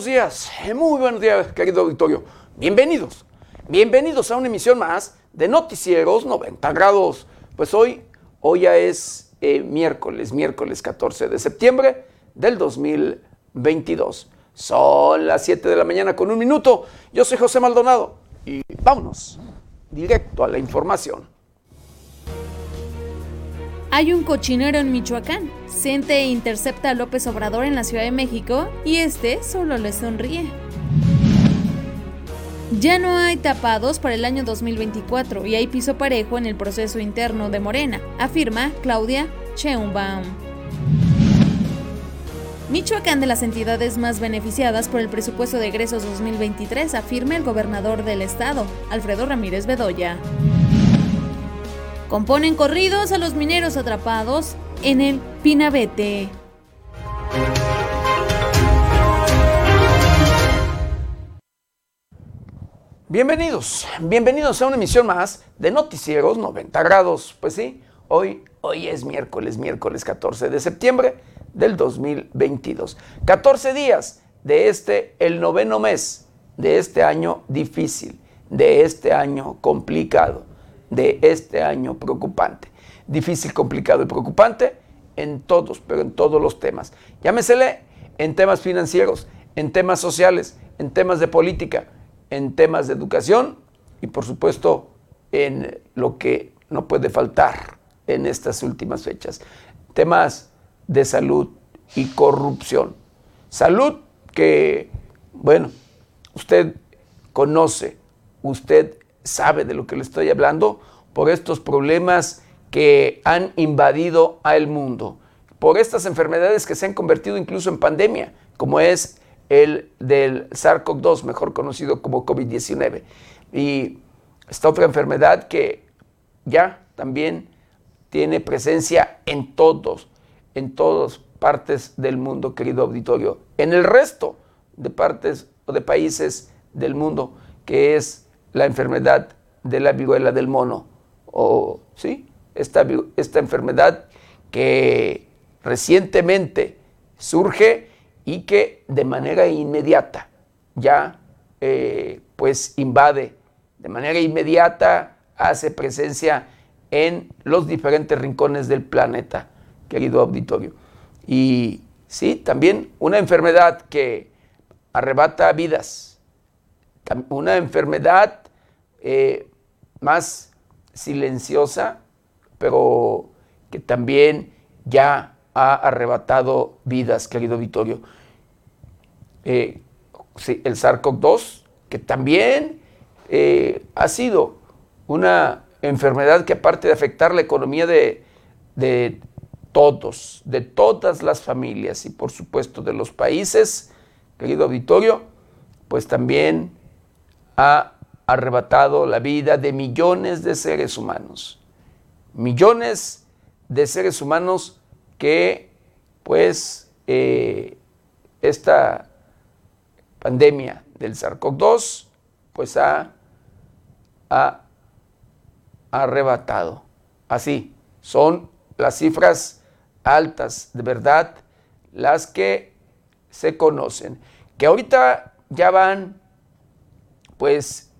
buenos días, muy buenos días, querido auditorio. Bienvenidos, bienvenidos a una emisión más de Noticieros 90 grados. Pues hoy, hoy ya es eh, miércoles, miércoles 14 de septiembre del 2022. Son las 7 de la mañana con un minuto. Yo soy José Maldonado y vámonos directo a la información. Hay un cochinero en Michoacán. Siente intercepta a López Obrador en la Ciudad de México y este solo le sonríe. Ya no hay tapados para el año 2024 y hay piso parejo en el proceso interno de Morena, afirma Claudia Sheinbaum. Michoacán de las entidades más beneficiadas por el presupuesto de egresos 2023, afirma el gobernador del estado, Alfredo Ramírez Bedoya. Componen corridos a los mineros atrapados en el Pinabete. Bienvenidos, bienvenidos a una emisión más de Noticieros 90 grados. Pues sí, hoy, hoy es miércoles, miércoles 14 de septiembre del 2022. 14 días de este, el noveno mes de este año difícil, de este año complicado de este año preocupante. Difícil, complicado y preocupante en todos, pero en todos los temas. Llámesele en temas financieros, en temas sociales, en temas de política, en temas de educación y por supuesto en lo que no puede faltar en estas últimas fechas. Temas de salud y corrupción. Salud que, bueno, usted conoce, usted sabe de lo que le estoy hablando por estos problemas que han invadido al mundo, por estas enfermedades que se han convertido incluso en pandemia, como es el del SARS-CoV-2, mejor conocido como COVID-19. Y esta otra enfermedad que ya también tiene presencia en todos, en todas partes del mundo, querido auditorio, en el resto de partes o de países del mundo, que es la enfermedad de la viruela del mono, o sí, esta, esta enfermedad que recientemente surge y que de manera inmediata ya eh, pues invade, de manera inmediata hace presencia en los diferentes rincones del planeta, querido auditorio. Y sí, también una enfermedad que arrebata vidas, una enfermedad eh, más silenciosa, pero que también ya ha arrebatado vidas, querido Vittorio. Eh, el SARS-CoV-2, que también eh, ha sido una enfermedad que aparte de afectar la economía de, de todos, de todas las familias y por supuesto de los países, querido auditorio, pues también ha arrebatado la vida de millones de seres humanos. Millones de seres humanos que, pues, eh, esta pandemia del SARS-CoV-2, pues ha, ha arrebatado. Así, son las cifras altas, de verdad, las que se conocen. Que ahorita ya van pues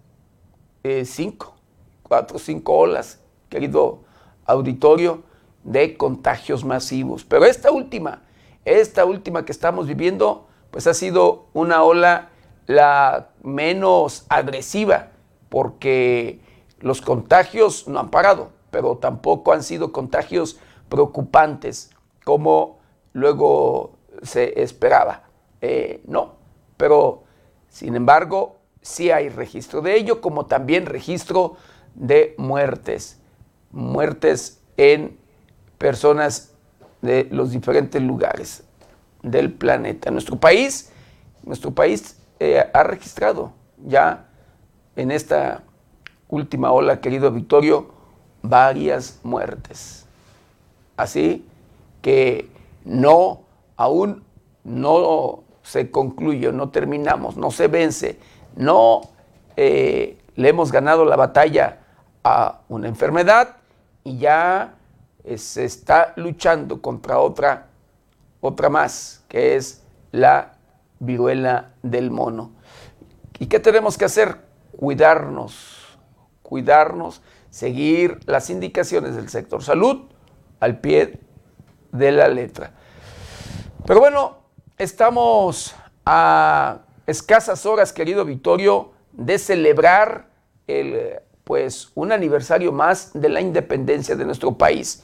eh, cinco, cuatro, cinco olas, querido auditorio, de contagios masivos. Pero esta última, esta última que estamos viviendo, pues ha sido una ola la menos agresiva, porque los contagios no han parado, pero tampoco han sido contagios preocupantes como luego se esperaba. Eh, no, pero sin embargo sí hay registro de ello, como también registro de muertes, muertes en personas de los diferentes lugares del planeta. Nuestro país, nuestro país eh, ha registrado ya en esta última ola, querido Victorio, varias muertes. Así que no, aún no se concluye, no terminamos, no se vence no eh, le hemos ganado la batalla a una enfermedad y ya eh, se está luchando contra otra, otra más, que es la viruela del mono. ¿Y qué tenemos que hacer? Cuidarnos, cuidarnos, seguir las indicaciones del sector salud al pie de la letra. Pero bueno, estamos a escasas horas, querido Vittorio, de celebrar el, pues, un aniversario más de la independencia de nuestro país.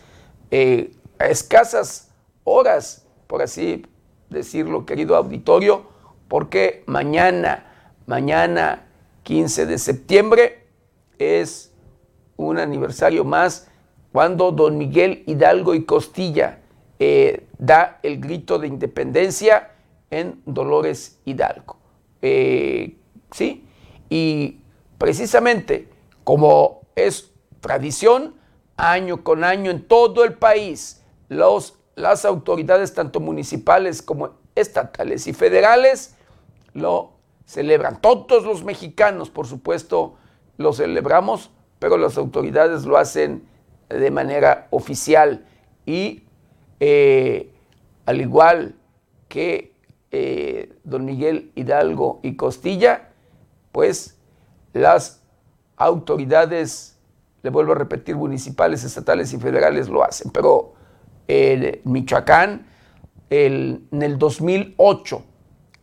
Eh, escasas horas, por así decirlo, querido auditorio, porque mañana, mañana 15 de septiembre, es un aniversario más cuando don Miguel Hidalgo y Costilla eh, da el grito de independencia en Dolores Hidalgo. Eh, ¿Sí? Y precisamente como es tradición, año con año en todo el país, los, las autoridades, tanto municipales como estatales y federales, lo celebran. Todos los mexicanos, por supuesto, lo celebramos, pero las autoridades lo hacen de manera oficial y eh, al igual que eh, don Miguel Hidalgo y Costilla, pues las autoridades, le vuelvo a repetir, municipales, estatales y federales lo hacen. Pero en Michoacán, en el 2008,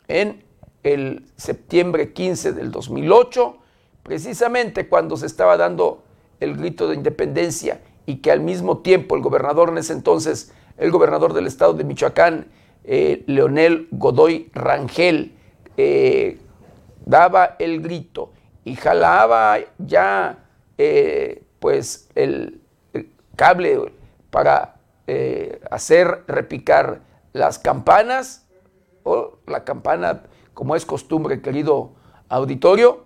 en el septiembre 15 del 2008, precisamente cuando se estaba dando el grito de independencia y que al mismo tiempo el gobernador en ese entonces, el gobernador del estado de Michoacán, eh, Leonel Godoy Rangel, eh, daba el grito y jalaba ya eh, pues el, cable para hacer repicar las campanas o la campana como es costumbre, querido auditorio.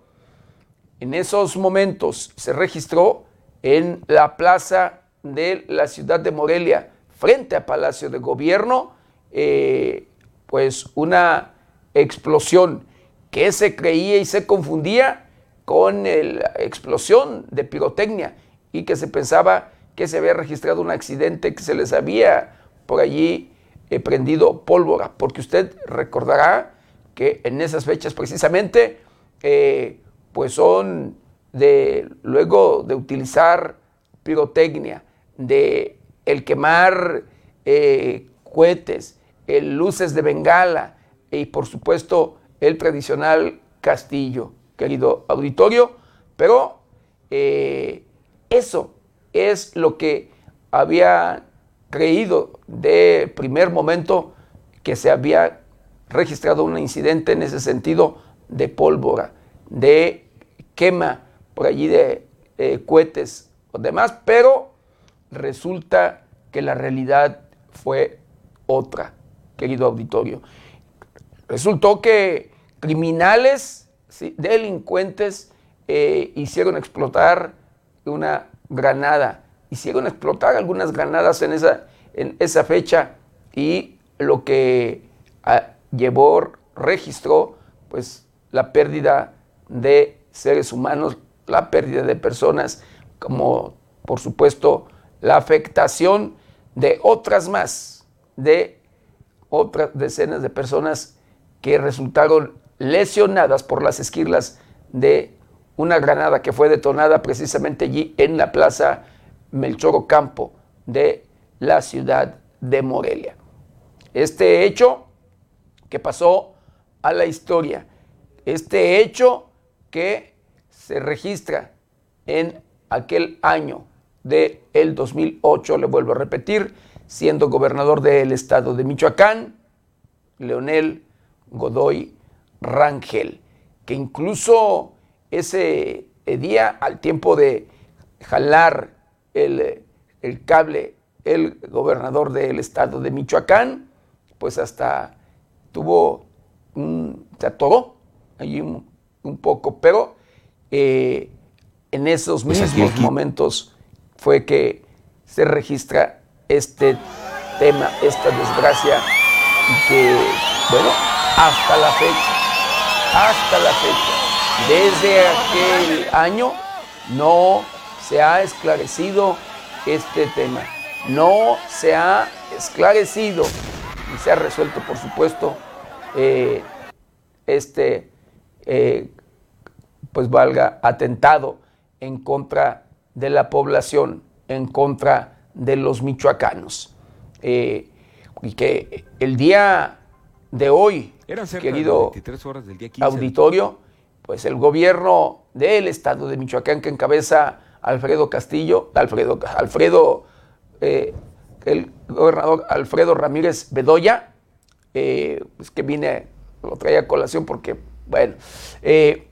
En esos momentos se registró en la plaza de la ciudad de Morelia, frente a Palacio de Gobierno, eh, pues una explosión que se creía y se confundía con la explosión de pirotecnia y que se pensaba que se había registrado un accidente, que se les había por allí eh, prendido pólvora, porque usted recordará que en esas fechas precisamente, eh, pues son de luego de utilizar pirotecnia, de el quemar cohetes, el luces de bengala y por supuesto el tradicional castillo, querido auditorio, pero eh, eso es lo que había creído de primer momento que se había registrado un incidente en ese sentido de pólvora, de quema por allí de eh, cohetes o demás, pero resulta que la realidad fue otra, querido auditorio. Resultó que criminales, delincuentes, eh, hicieron explotar una granada, hicieron explotar algunas granadas en esa, en esa fecha y lo que ah, llevó, registró, pues la pérdida de seres humanos, la pérdida de personas, como por supuesto la afectación de otras más, de otras decenas de personas que resultaron lesionadas por las esquirlas de una granada que fue detonada precisamente allí en la plaza Melchor Ocampo de la ciudad de Morelia. Este hecho que pasó a la historia, este hecho que se registra en aquel año de el 2008, le vuelvo a repetir, siendo gobernador del estado de Michoacán, Leonel Godoy Rangel, que incluso ese día, al tiempo de jalar el, el cable, el gobernador del estado de Michoacán, pues hasta tuvo, un, se atoró allí un, un poco, pero eh, en esos pues mismos momentos fue que se registra este tema, esta desgracia, y que, bueno, hasta la fecha, hasta la fecha, desde aquel año no se ha esclarecido este tema, no se ha esclarecido y se ha resuelto, por supuesto, eh, este, eh, pues valga, atentado en contra de la población, en contra de los michoacanos. Eh, y que el día de hoy, querido auditorio, pues el gobierno del estado de Michoacán que encabeza Alfredo Castillo, Alfredo, Alfredo, eh, el gobernador Alfredo Ramírez Bedoya, eh, pues que vine, lo traía a colación porque, bueno, eh,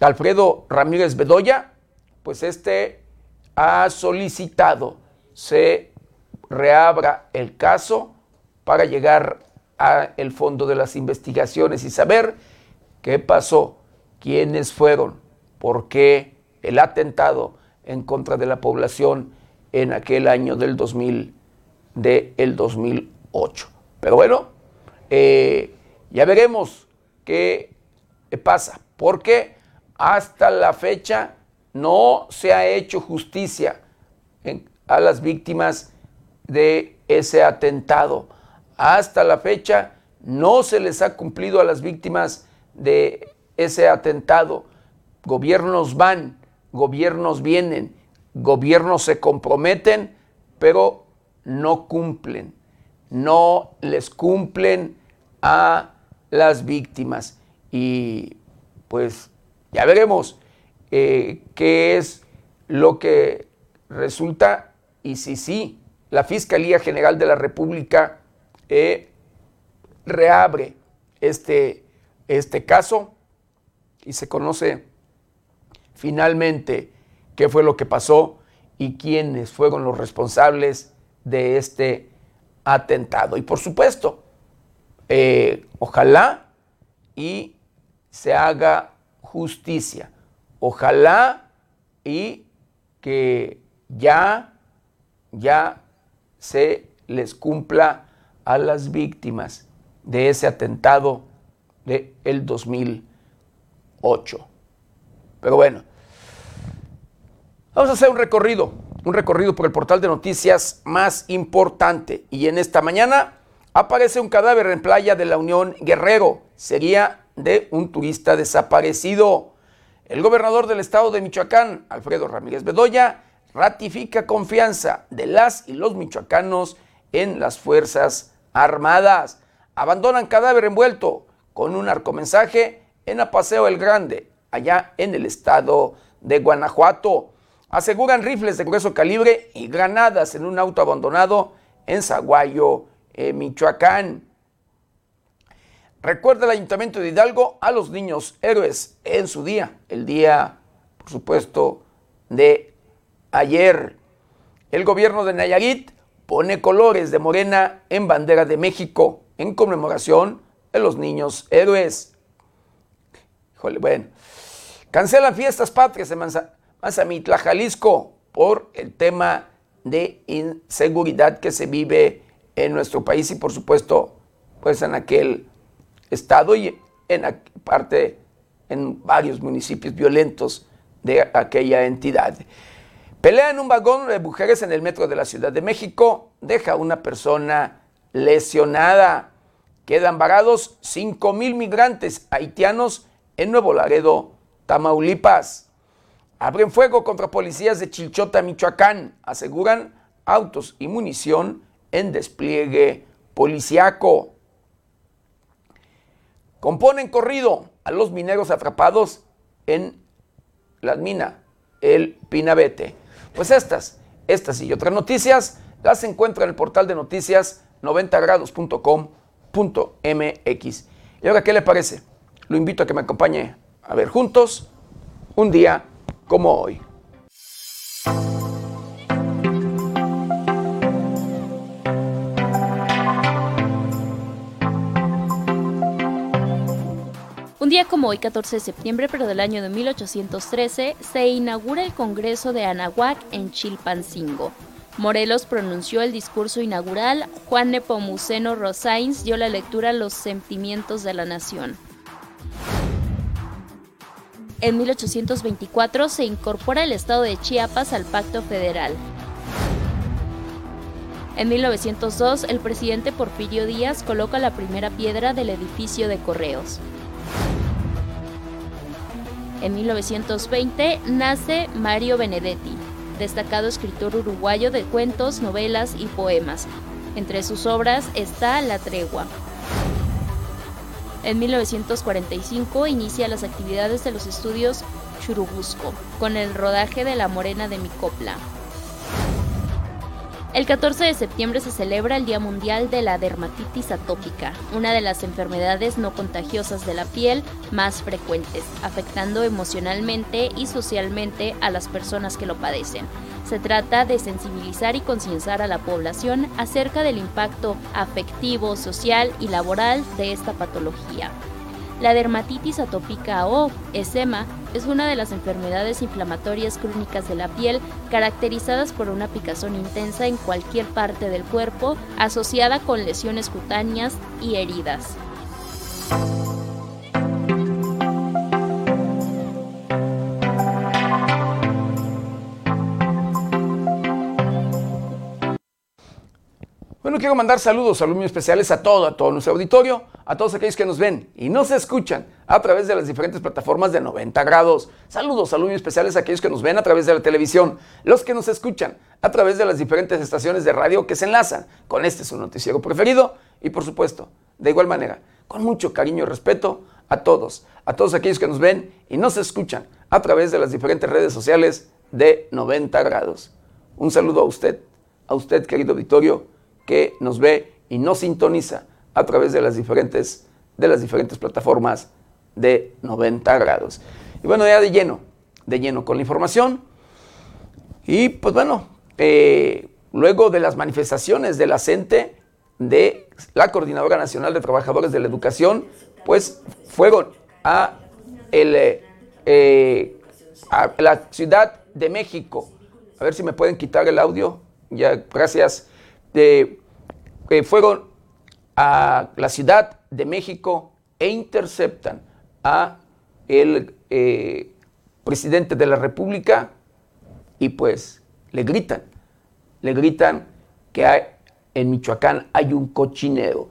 Alfredo Ramírez Bedoya, pues este ha solicitado se reabra el caso para llegar al fondo de las investigaciones y saber qué pasó quiénes fueron, por qué el atentado en contra de la población en aquel año del 2000, de el 2008. Pero bueno, eh, ya veremos qué pasa, porque hasta la fecha no se ha hecho justicia a las víctimas de ese atentado. Hasta la fecha no se les ha cumplido a las víctimas de ese atentado. Gobiernos van, gobiernos vienen, gobiernos se comprometen, pero no cumplen, no les cumplen a las víctimas. Y pues ya veremos eh, qué es lo que resulta y si sí, la Fiscalía General de la República eh, reabre este, este caso y se conoce finalmente qué fue lo que pasó y quiénes fueron los responsables de este atentado. Y por supuesto, eh, ojalá y se haga justicia. Ojalá y que ya, ya se les cumpla a las víctimas de ese atentado del el 2000 8. Pero bueno, vamos a hacer un recorrido, un recorrido por el portal de noticias más importante. Y en esta mañana aparece un cadáver en playa de la Unión Guerrero. Sería de un turista desaparecido. El gobernador del estado de Michoacán, Alfredo Ramírez Bedoya, ratifica confianza de las y los michoacanos en las Fuerzas Armadas. Abandonan cadáver envuelto con un arcomensaje en Apaseo el Grande, allá en el estado de Guanajuato. Aseguran rifles de grueso calibre y granadas en un auto abandonado en Zaguayo, Michoacán. Recuerda el Ayuntamiento de Hidalgo a los niños héroes en su día, el día, por supuesto, de ayer. El gobierno de Nayarit pone colores de morena en bandera de México en conmemoración de los niños héroes bueno. Cancelan fiestas patrias en Mazamitla, Jalisco, por el tema de inseguridad que se vive en nuestro país y por supuesto pues en aquel estado y en parte en varios municipios violentos de aquella entidad. Pelea en un vagón de mujeres en el metro de la Ciudad de México, deja una persona lesionada. Quedan varados 5 mil migrantes haitianos en Nuevo Laredo, Tamaulipas. Abren fuego contra policías de Chilchota, Michoacán. Aseguran autos y munición en despliegue policiaco. Componen corrido a los mineros atrapados en la mina El Pinabete. Pues estas, estas y otras noticias las encuentra en el portal de noticias 90grados.com.mx. ¿Y ahora qué le parece? lo invito a que me acompañe a ver juntos un día como hoy. Un día como hoy, 14 de septiembre, pero del año de 1813, se inaugura el Congreso de Anahuac en Chilpancingo. Morelos pronunció el discurso inaugural, Juan Nepomuceno Rosains dio la lectura a los sentimientos de la nación. En 1824 se incorpora el estado de Chiapas al Pacto Federal. En 1902, el presidente Porfirio Díaz coloca la primera piedra del edificio de correos. En 1920 nace Mario Benedetti, destacado escritor uruguayo de cuentos, novelas y poemas. Entre sus obras está La Tregua. En 1945 inicia las actividades de los estudios Churubusco, con el rodaje de La Morena de mi copla. El 14 de septiembre se celebra el Día Mundial de la Dermatitis Atópica, una de las enfermedades no contagiosas de la piel más frecuentes, afectando emocionalmente y socialmente a las personas que lo padecen. Se trata de sensibilizar y concienciar a la población acerca del impacto afectivo, social y laboral de esta patología. La dermatitis atópica o esema es una de las enfermedades inflamatorias crónicas de la piel caracterizadas por una picazón intensa en cualquier parte del cuerpo asociada con lesiones cutáneas y heridas. Bueno, quiero mandar saludos, muy especiales a todo, a todo nuestro auditorio, a todos aquellos que nos ven y nos escuchan a través de las diferentes plataformas de 90 grados. Saludos, muy especiales a aquellos que nos ven a través de la televisión, los que nos escuchan a través de las diferentes estaciones de radio que se enlazan con este su noticiero preferido y por supuesto, de igual manera, con mucho cariño y respeto a todos, a todos aquellos que nos ven y nos escuchan a través de las diferentes redes sociales de 90 grados. Un saludo a usted, a usted querido auditorio que nos ve y nos sintoniza a través de las diferentes, de las diferentes plataformas de 90 grados. Y bueno, ya de lleno, de lleno con la información. Y pues bueno, eh, luego de las manifestaciones de la de la Coordinadora Nacional de Trabajadores de la Educación, pues fueron a, el, eh, a la Ciudad de México. A ver si me pueden quitar el audio. Ya, gracias. De, fueron a la Ciudad de México e interceptan a el eh, presidente de la República y pues le gritan, le gritan que hay, en Michoacán hay un cochinero.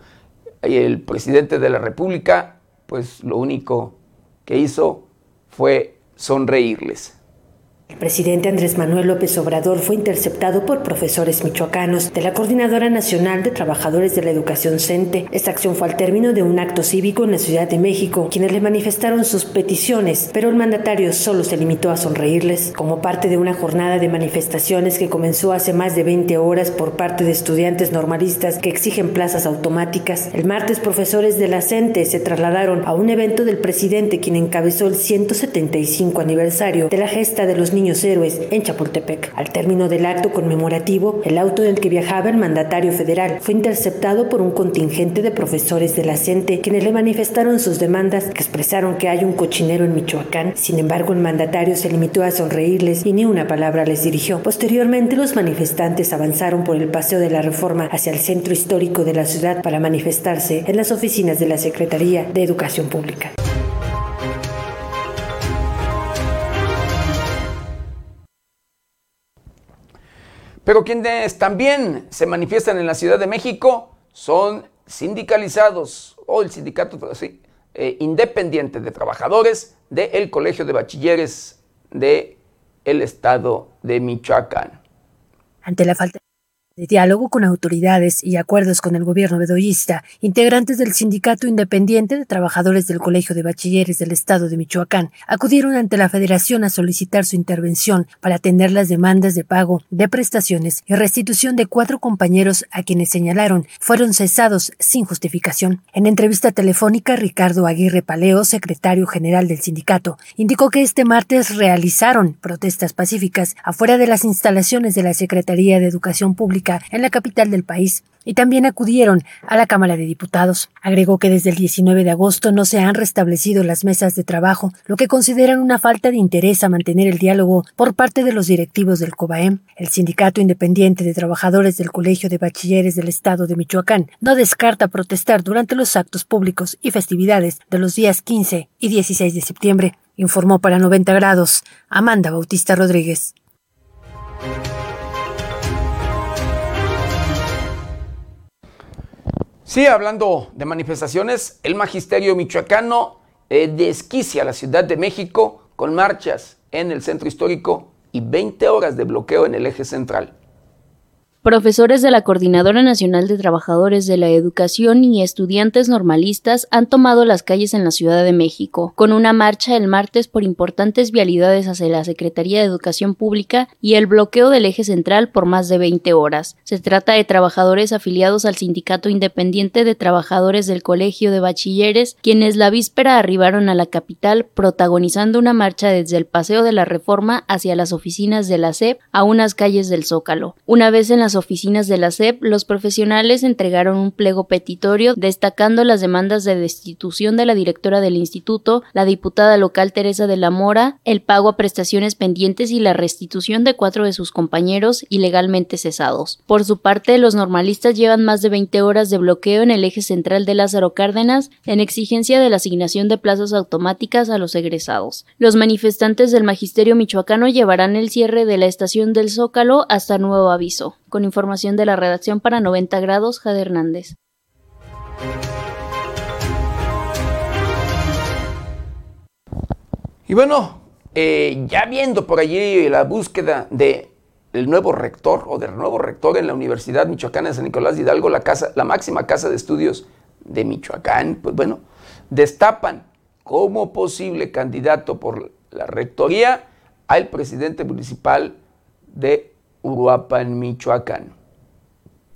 Y el presidente de la República pues lo único que hizo fue sonreírles. El presidente Andrés Manuel López Obrador fue interceptado por profesores michoacanos de la Coordinadora Nacional de Trabajadores de la Educación CENTE. Esta acción fue al término de un acto cívico en la Ciudad de México, quienes le manifestaron sus peticiones, pero el mandatario solo se limitó a sonreírles. Como parte de una jornada de manifestaciones que comenzó hace más de 20 horas por parte de estudiantes normalistas que exigen plazas automáticas, el martes profesores de la CENTE se trasladaron a un evento del presidente quien encabezó el 175 aniversario de la gesta de los Niños Héroes en Chapultepec. Al término del acto conmemorativo, el auto en el que viajaba el mandatario federal fue interceptado por un contingente de profesores de la CENTE quienes le manifestaron sus demandas que expresaron que hay un cochinero en Michoacán. Sin embargo, el mandatario se limitó a sonreírles y ni una palabra les dirigió. Posteriormente, los manifestantes avanzaron por el Paseo de la Reforma hacia el centro histórico de la ciudad para manifestarse en las oficinas de la Secretaría de Educación Pública. Pero quienes también se manifiestan en la Ciudad de México son sindicalizados o el sindicato eh, independiente de trabajadores del Colegio de Bachilleres del el Estado de Michoacán. Ante la falta de diálogo con autoridades y acuerdos con el gobierno bedoyista, integrantes del Sindicato Independiente de Trabajadores del Colegio de Bachilleres del Estado de Michoacán acudieron ante la Federación a solicitar su intervención para atender las demandas de pago de prestaciones y restitución de cuatro compañeros a quienes señalaron fueron cesados sin justificación. En entrevista telefónica, Ricardo Aguirre Paleo, secretario general del sindicato, indicó que este martes realizaron protestas pacíficas afuera de las instalaciones de la Secretaría de Educación Pública en la capital del país y también acudieron a la Cámara de Diputados. Agregó que desde el 19 de agosto no se han restablecido las mesas de trabajo, lo que consideran una falta de interés a mantener el diálogo por parte de los directivos del COBAEM. El Sindicato Independiente de Trabajadores del Colegio de Bachilleres del Estado de Michoacán no descarta protestar durante los actos públicos y festividades de los días 15 y 16 de septiembre, informó para 90 grados Amanda Bautista Rodríguez. Sí, hablando de manifestaciones, el magisterio michoacano eh, desquicia la Ciudad de México con marchas en el centro histórico y 20 horas de bloqueo en el eje central. Profesores de la Coordinadora Nacional de Trabajadores de la Educación y estudiantes normalistas han tomado las calles en la Ciudad de México, con una marcha el martes por importantes vialidades hacia la Secretaría de Educación Pública y el bloqueo del eje central por más de 20 horas. Se trata de trabajadores afiliados al Sindicato Independiente de Trabajadores del Colegio de Bachilleres, quienes la víspera arribaron a la capital protagonizando una marcha desde el Paseo de la Reforma hacia las oficinas de la SEP a unas calles del Zócalo. Una vez en la oficinas de la SEP, los profesionales entregaron un pliego petitorio destacando las demandas de destitución de la directora del instituto, la diputada local Teresa de la Mora, el pago a prestaciones pendientes y la restitución de cuatro de sus compañeros ilegalmente cesados. Por su parte, los normalistas llevan más de 20 horas de bloqueo en el eje central de Lázaro Cárdenas en exigencia de la asignación de plazas automáticas a los egresados. Los manifestantes del magisterio michoacano llevarán el cierre de la estación del Zócalo hasta nuevo aviso. Con información de la redacción para 90 grados, Jade Hernández. Y bueno, eh, ya viendo por allí la búsqueda de el nuevo rector o del nuevo rector en la Universidad Michoacana de San Nicolás de Hidalgo, la, casa, la máxima casa de estudios de Michoacán, pues bueno, destapan como posible candidato por la rectoría al presidente municipal de Uruapan, Michoacán.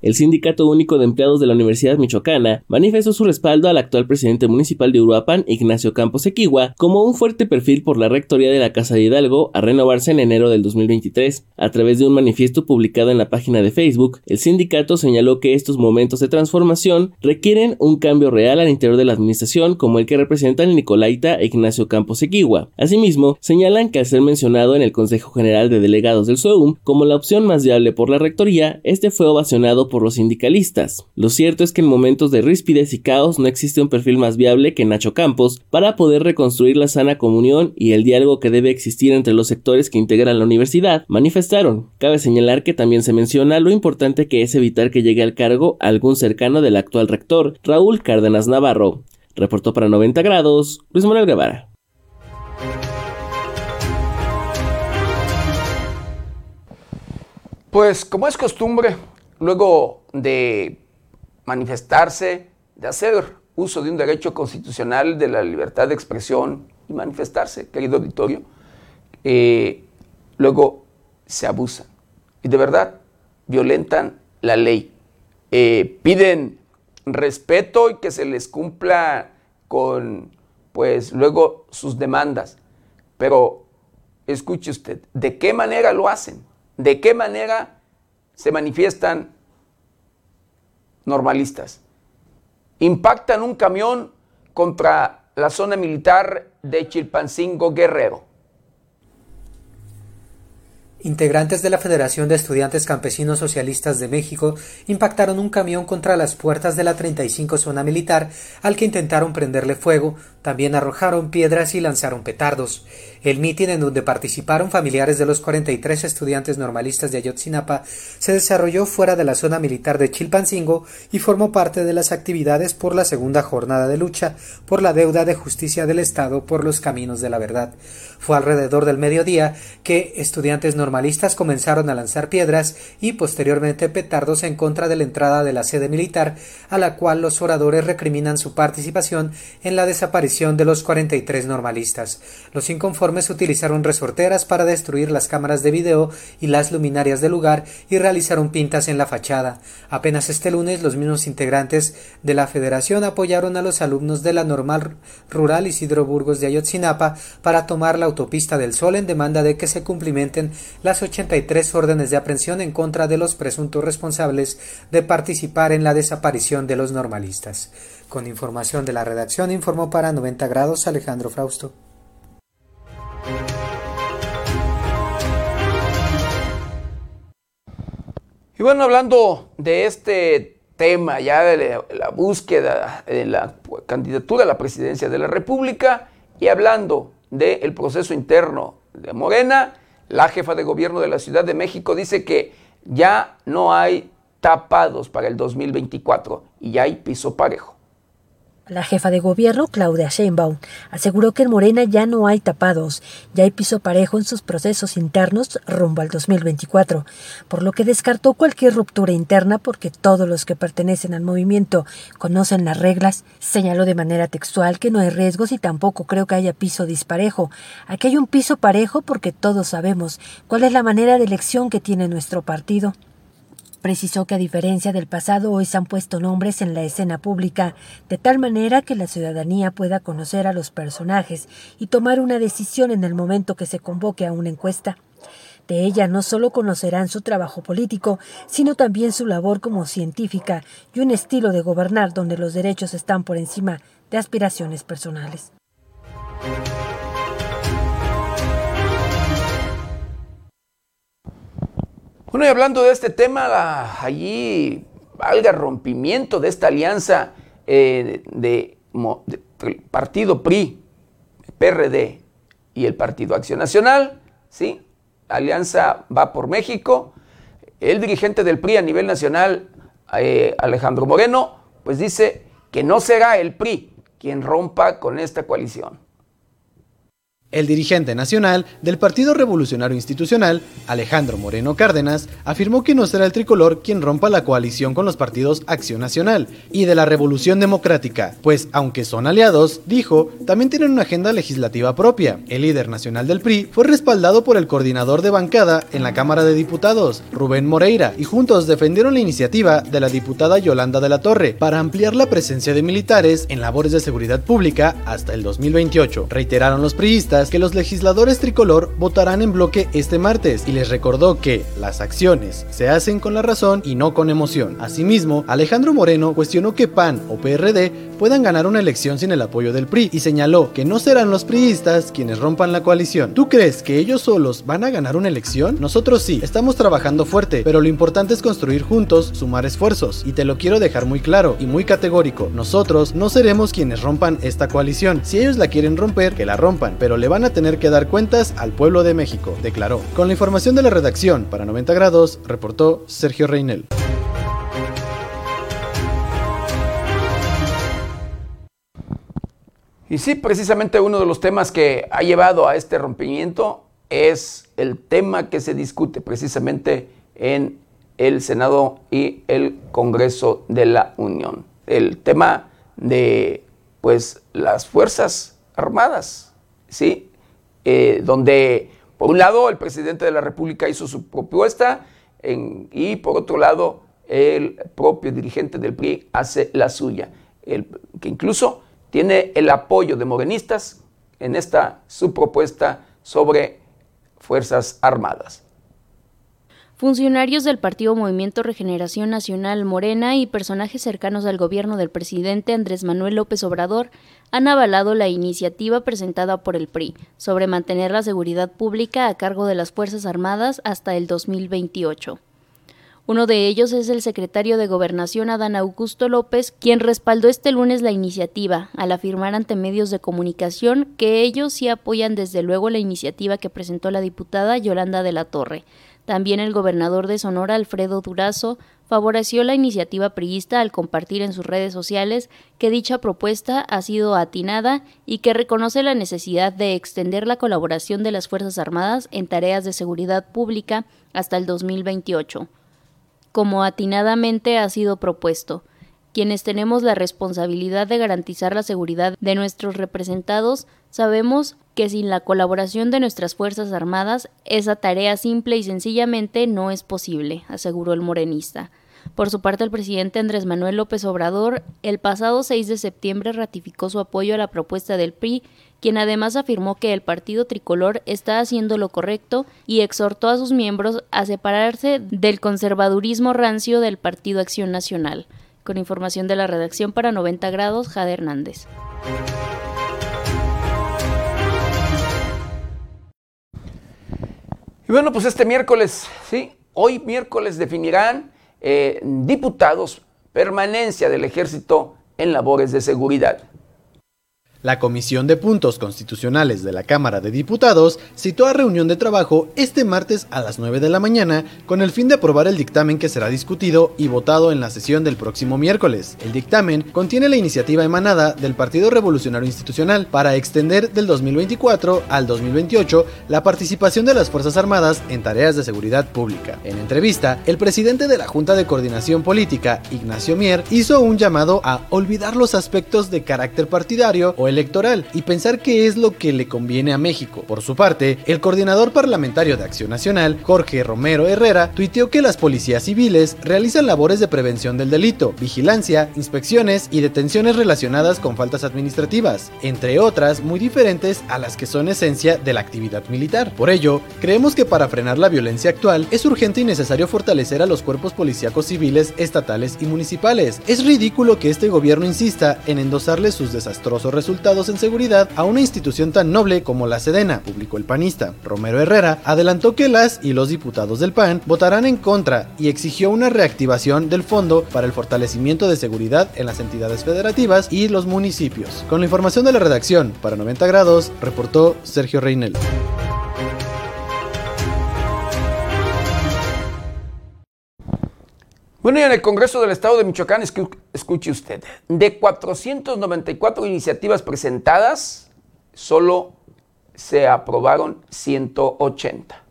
El Sindicato Único de Empleados de la Universidad Michoacana manifestó su respaldo al actual presidente municipal de Uruapan, Ignacio Campos Equigua, como un fuerte perfil por la rectoría de la Casa de Hidalgo a renovarse en enero del 2023. A través de un manifiesto publicado en la página de Facebook, el sindicato señaló que estos momentos de transformación requieren un cambio real al interior de la administración, como el que representa el Nicolaita Ignacio Campos Equigua. Asimismo, señalan que al ser mencionado en el Consejo General de Delegados del SOUM como la opción más viable por la rectoría, este fue ovacionado por los sindicalistas. Lo cierto es que en momentos de ríspides y caos no existe un perfil más viable que Nacho Campos para poder reconstruir la sana comunión y el diálogo que debe existir entre los sectores que integran la universidad, manifestaron. Cabe señalar que también se menciona lo importante que es evitar que llegue al cargo algún cercano del actual rector, Raúl Cárdenas Navarro. Reportó para 90 grados, Luis Manuel Guevara. Pues como es costumbre, luego de manifestarse, de hacer uso de un derecho constitucional de la libertad de expresión y manifestarse, querido auditorio, eh, luego se abusan y de verdad violentan la ley. Eh, piden respeto y que se les cumpla con, pues, luego sus demandas. Pero escuche usted, ¿de qué manera lo hacen? ¿De qué manera se manifiestan normalistas. Impactan un camión contra la zona militar de Chilpancingo Guerrero. Integrantes de la Federación de Estudiantes Campesinos Socialistas de México impactaron un camión contra las puertas de la 35 zona militar al que intentaron prenderle fuego, también arrojaron piedras y lanzaron petardos. El mitin en donde participaron familiares de los 43 estudiantes normalistas de Ayotzinapa se desarrolló fuera de la zona militar de Chilpancingo y formó parte de las actividades por la segunda jornada de lucha por la deuda de justicia del Estado por los caminos de la verdad. Fue alrededor del mediodía que estudiantes normalistas comenzaron a lanzar piedras y posteriormente petardos en contra de la entrada de la sede militar, a la cual los oradores recriminan su participación en la desaparición de los 43 normalistas. Los inconformes utilizaron resorteras para destruir las cámaras de video y las luminarias del lugar y realizaron pintas en la fachada. Apenas este lunes los mismos integrantes de la federación apoyaron a los alumnos de la normal rural Isidro Burgos de Ayotzinapa para tomar la autopista del Sol en demanda de que se cumplimenten las 83 órdenes de aprehensión en contra de los presuntos responsables de participar en la desaparición de los normalistas. Con información de la redacción informó para 90 grados Alejandro Frausto. Y bueno, hablando de este tema ya de la búsqueda de la candidatura a la presidencia de la República y hablando del proceso interno de Morena, la jefa de gobierno de la Ciudad de México dice que ya no hay tapados para el 2024 y ya hay piso parejo. La jefa de gobierno, Claudia Sheinbaum, aseguró que en Morena ya no hay tapados, ya hay piso parejo en sus procesos internos rumbo al 2024, por lo que descartó cualquier ruptura interna porque todos los que pertenecen al movimiento conocen las reglas. Señaló de manera textual que no hay riesgos y tampoco creo que haya piso disparejo. Aquí hay un piso parejo porque todos sabemos cuál es la manera de elección que tiene nuestro partido. Precisó que a diferencia del pasado hoy se han puesto nombres en la escena pública, de tal manera que la ciudadanía pueda conocer a los personajes y tomar una decisión en el momento que se convoque a una encuesta. De ella no solo conocerán su trabajo político, sino también su labor como científica y un estilo de gobernar donde los derechos están por encima de aspiraciones personales. Bueno, y hablando de este tema, allí valga rompimiento de esta alianza eh, de, partido PRI, PRD y el Partido Acción Nacional, ¿sí? La alianza va por México. El dirigente del PRI a nivel nacional, eh, Alejandro Moreno, pues dice que no será el PRI quien rompa con esta coalición. El dirigente nacional del Partido Revolucionario Institucional, Alejandro Moreno Cárdenas, afirmó que no será el tricolor quien rompa la coalición con los partidos Acción Nacional y de la Revolución Democrática, pues aunque son aliados, dijo, también tienen una agenda legislativa propia. El líder nacional del PRI fue respaldado por el coordinador de bancada en la Cámara de Diputados, Rubén Moreira, y juntos defendieron la iniciativa de la diputada Yolanda de la Torre para ampliar la presencia de militares en labores de seguridad pública hasta el 2028. Reiteraron los priistas que los legisladores tricolor votarán en bloque este martes y les recordó que las acciones se hacen con la razón y no con emoción. Asimismo, Alejandro Moreno cuestionó que PAN o PRD puedan ganar una elección sin el apoyo del PRI y señaló que no serán los priistas quienes rompan la coalición. ¿Tú crees que ellos solos van a ganar una elección? Nosotros sí, estamos trabajando fuerte, pero lo importante es construir juntos, sumar esfuerzos. Y te lo quiero dejar muy claro y muy categórico. Nosotros no seremos quienes rompan esta coalición. Si ellos la quieren romper, que la rompan, pero le van a tener que dar cuentas al pueblo de México, declaró. Con la información de la redacción para 90 grados, reportó Sergio Reinel. Y sí, precisamente uno de los temas que ha llevado a este rompimiento es el tema que se discute precisamente en el Senado y el Congreso de la Unión. El tema de pues las Fuerzas Armadas. ¿Sí? Eh, donde por un lado el presidente de la República hizo su propuesta y por otro lado el propio dirigente del PRI hace la suya, que incluso tiene el apoyo de morenistas en esta su propuesta sobre Fuerzas Armadas. Funcionarios del Partido Movimiento Regeneración Nacional Morena y personajes cercanos al gobierno del presidente Andrés Manuel López Obrador han avalado la iniciativa presentada por el PRI sobre mantener la seguridad pública a cargo de las Fuerzas Armadas hasta el 2028. Uno de ellos es el secretario de Gobernación Adán Augusto López, quien respaldó este lunes la iniciativa, al afirmar ante medios de comunicación que ellos sí apoyan desde luego la iniciativa que presentó la diputada Yolanda de la Torre, también el gobernador de Sonora, Alfredo Durazo, favoreció la iniciativa priista al compartir en sus redes sociales que dicha propuesta ha sido atinada y que reconoce la necesidad de extender la colaboración de las Fuerzas Armadas en tareas de seguridad pública hasta el 2028, como atinadamente ha sido propuesto quienes tenemos la responsabilidad de garantizar la seguridad de nuestros representados, sabemos que sin la colaboración de nuestras Fuerzas Armadas, esa tarea simple y sencillamente no es posible, aseguró el morenista. Por su parte, el presidente Andrés Manuel López Obrador el pasado 6 de septiembre ratificó su apoyo a la propuesta del PRI, quien además afirmó que el partido tricolor está haciendo lo correcto y exhortó a sus miembros a separarse del conservadurismo rancio del Partido Acción Nacional. Con información de la redacción para 90 grados, Jade Hernández. Y bueno, pues este miércoles, sí, hoy miércoles definirán eh, diputados permanencia del ejército en labores de seguridad. La Comisión de Puntos Constitucionales de la Cámara de Diputados citó a reunión de trabajo este martes a las 9 de la mañana con el fin de aprobar el dictamen que será discutido y votado en la sesión del próximo miércoles. El dictamen contiene la iniciativa emanada del Partido Revolucionario Institucional para extender del 2024 al 2028 la participación de las Fuerzas Armadas en tareas de seguridad pública. En entrevista, el presidente de la Junta de Coordinación Política, Ignacio Mier, hizo un llamado a olvidar los aspectos de carácter partidario o electoral y pensar qué es lo que le conviene a México. Por su parte, el coordinador parlamentario de Acción Nacional, Jorge Romero Herrera, tuiteó que las policías civiles realizan labores de prevención del delito, vigilancia, inspecciones y detenciones relacionadas con faltas administrativas, entre otras muy diferentes a las que son esencia de la actividad militar. Por ello, creemos que para frenar la violencia actual es urgente y necesario fortalecer a los cuerpos policíacos civiles, estatales y municipales. Es ridículo que este gobierno insista en endosarle sus desastrosos resultados en seguridad a una institución tan noble como la Sedena, publicó el panista. Romero Herrera adelantó que las y los diputados del PAN votarán en contra y exigió una reactivación del fondo para el fortalecimiento de seguridad en las entidades federativas y los municipios. Con la información de la redacción, para 90 grados, reportó Sergio Reinel. Bueno, y en el Congreso del Estado de Michoacán, escuche usted, de 494 iniciativas presentadas, solo se aprobaron 180.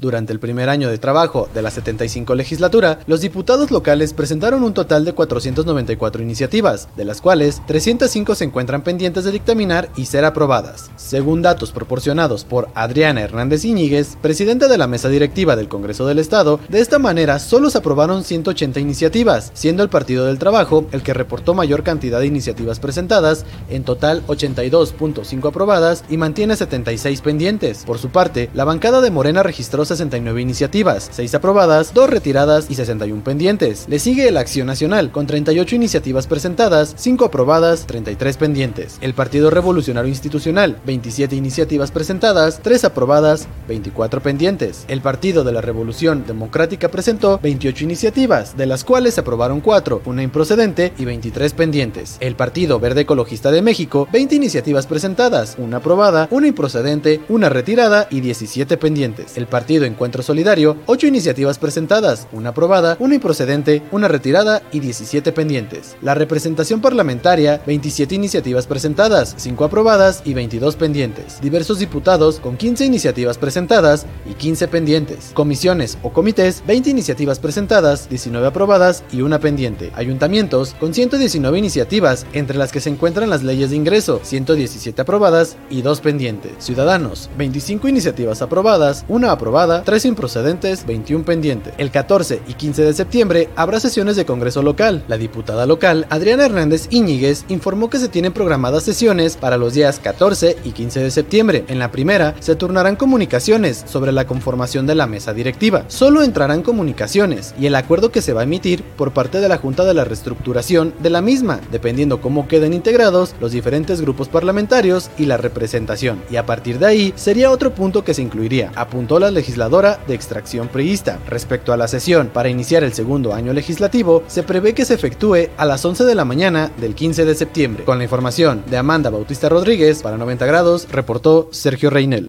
Durante el primer año de trabajo de la 75 legislatura, los diputados locales presentaron un total de 494 iniciativas, de las cuales 305 se encuentran pendientes de dictaminar y ser aprobadas. Según datos proporcionados por Adriana Hernández Iñiguez, presidenta de la mesa directiva del Congreso del Estado, de esta manera solo se aprobaron 180 iniciativas, siendo el Partido del Trabajo el que reportó mayor cantidad de iniciativas presentadas, en total 82.5 aprobadas y mantiene 76 pendientes. Por su parte, la bancada de Morena registró 69 iniciativas, 6 aprobadas, 2 retiradas y 61 pendientes. Le sigue la Acción Nacional, con 38 iniciativas presentadas, 5 aprobadas, 33 pendientes. El Partido Revolucionario Institucional, 27 iniciativas presentadas, 3 aprobadas, 24 pendientes. El Partido de la Revolución Democrática presentó 28 iniciativas, de las cuales se aprobaron 4, una improcedente y 23 pendientes. El Partido Verde Ecologista de México, 20 iniciativas presentadas, una aprobada, una improcedente, una retirada y 17 pendientes. El Partido Encuentro Solidario, 8 iniciativas presentadas, una aprobada, una improcedente, una retirada y 17 pendientes. La representación parlamentaria, 27 iniciativas presentadas, 5 aprobadas y 22 pendientes. Diversos diputados con 15 iniciativas presentadas y 15 pendientes. Comisiones o comités, 20 iniciativas presentadas, 19 aprobadas y una pendiente. Ayuntamientos con 119 iniciativas, entre las que se encuentran las leyes de ingreso, 117 aprobadas y 2 pendientes. Ciudadanos, 25 iniciativas aprobadas, una aprobada 3 improcedentes, 21 pendientes. El 14 y 15 de septiembre habrá sesiones de Congreso local. La diputada local, Adriana Hernández Iñiguez, informó que se tienen programadas sesiones para los días 14 y 15 de septiembre. En la primera, se turnarán comunicaciones sobre la conformación de la mesa directiva. Solo entrarán comunicaciones y el acuerdo que se va a emitir por parte de la Junta de la Reestructuración de la misma, dependiendo cómo queden integrados los diferentes grupos parlamentarios y la representación. Y a partir de ahí, sería otro punto que se incluiría, apuntó la legislación de extracción priista. Respecto a la sesión para iniciar el segundo año legislativo, se prevé que se efectúe a las 11 de la mañana del 15 de septiembre. Con la información de Amanda Bautista Rodríguez, para 90 grados, reportó Sergio Reinel.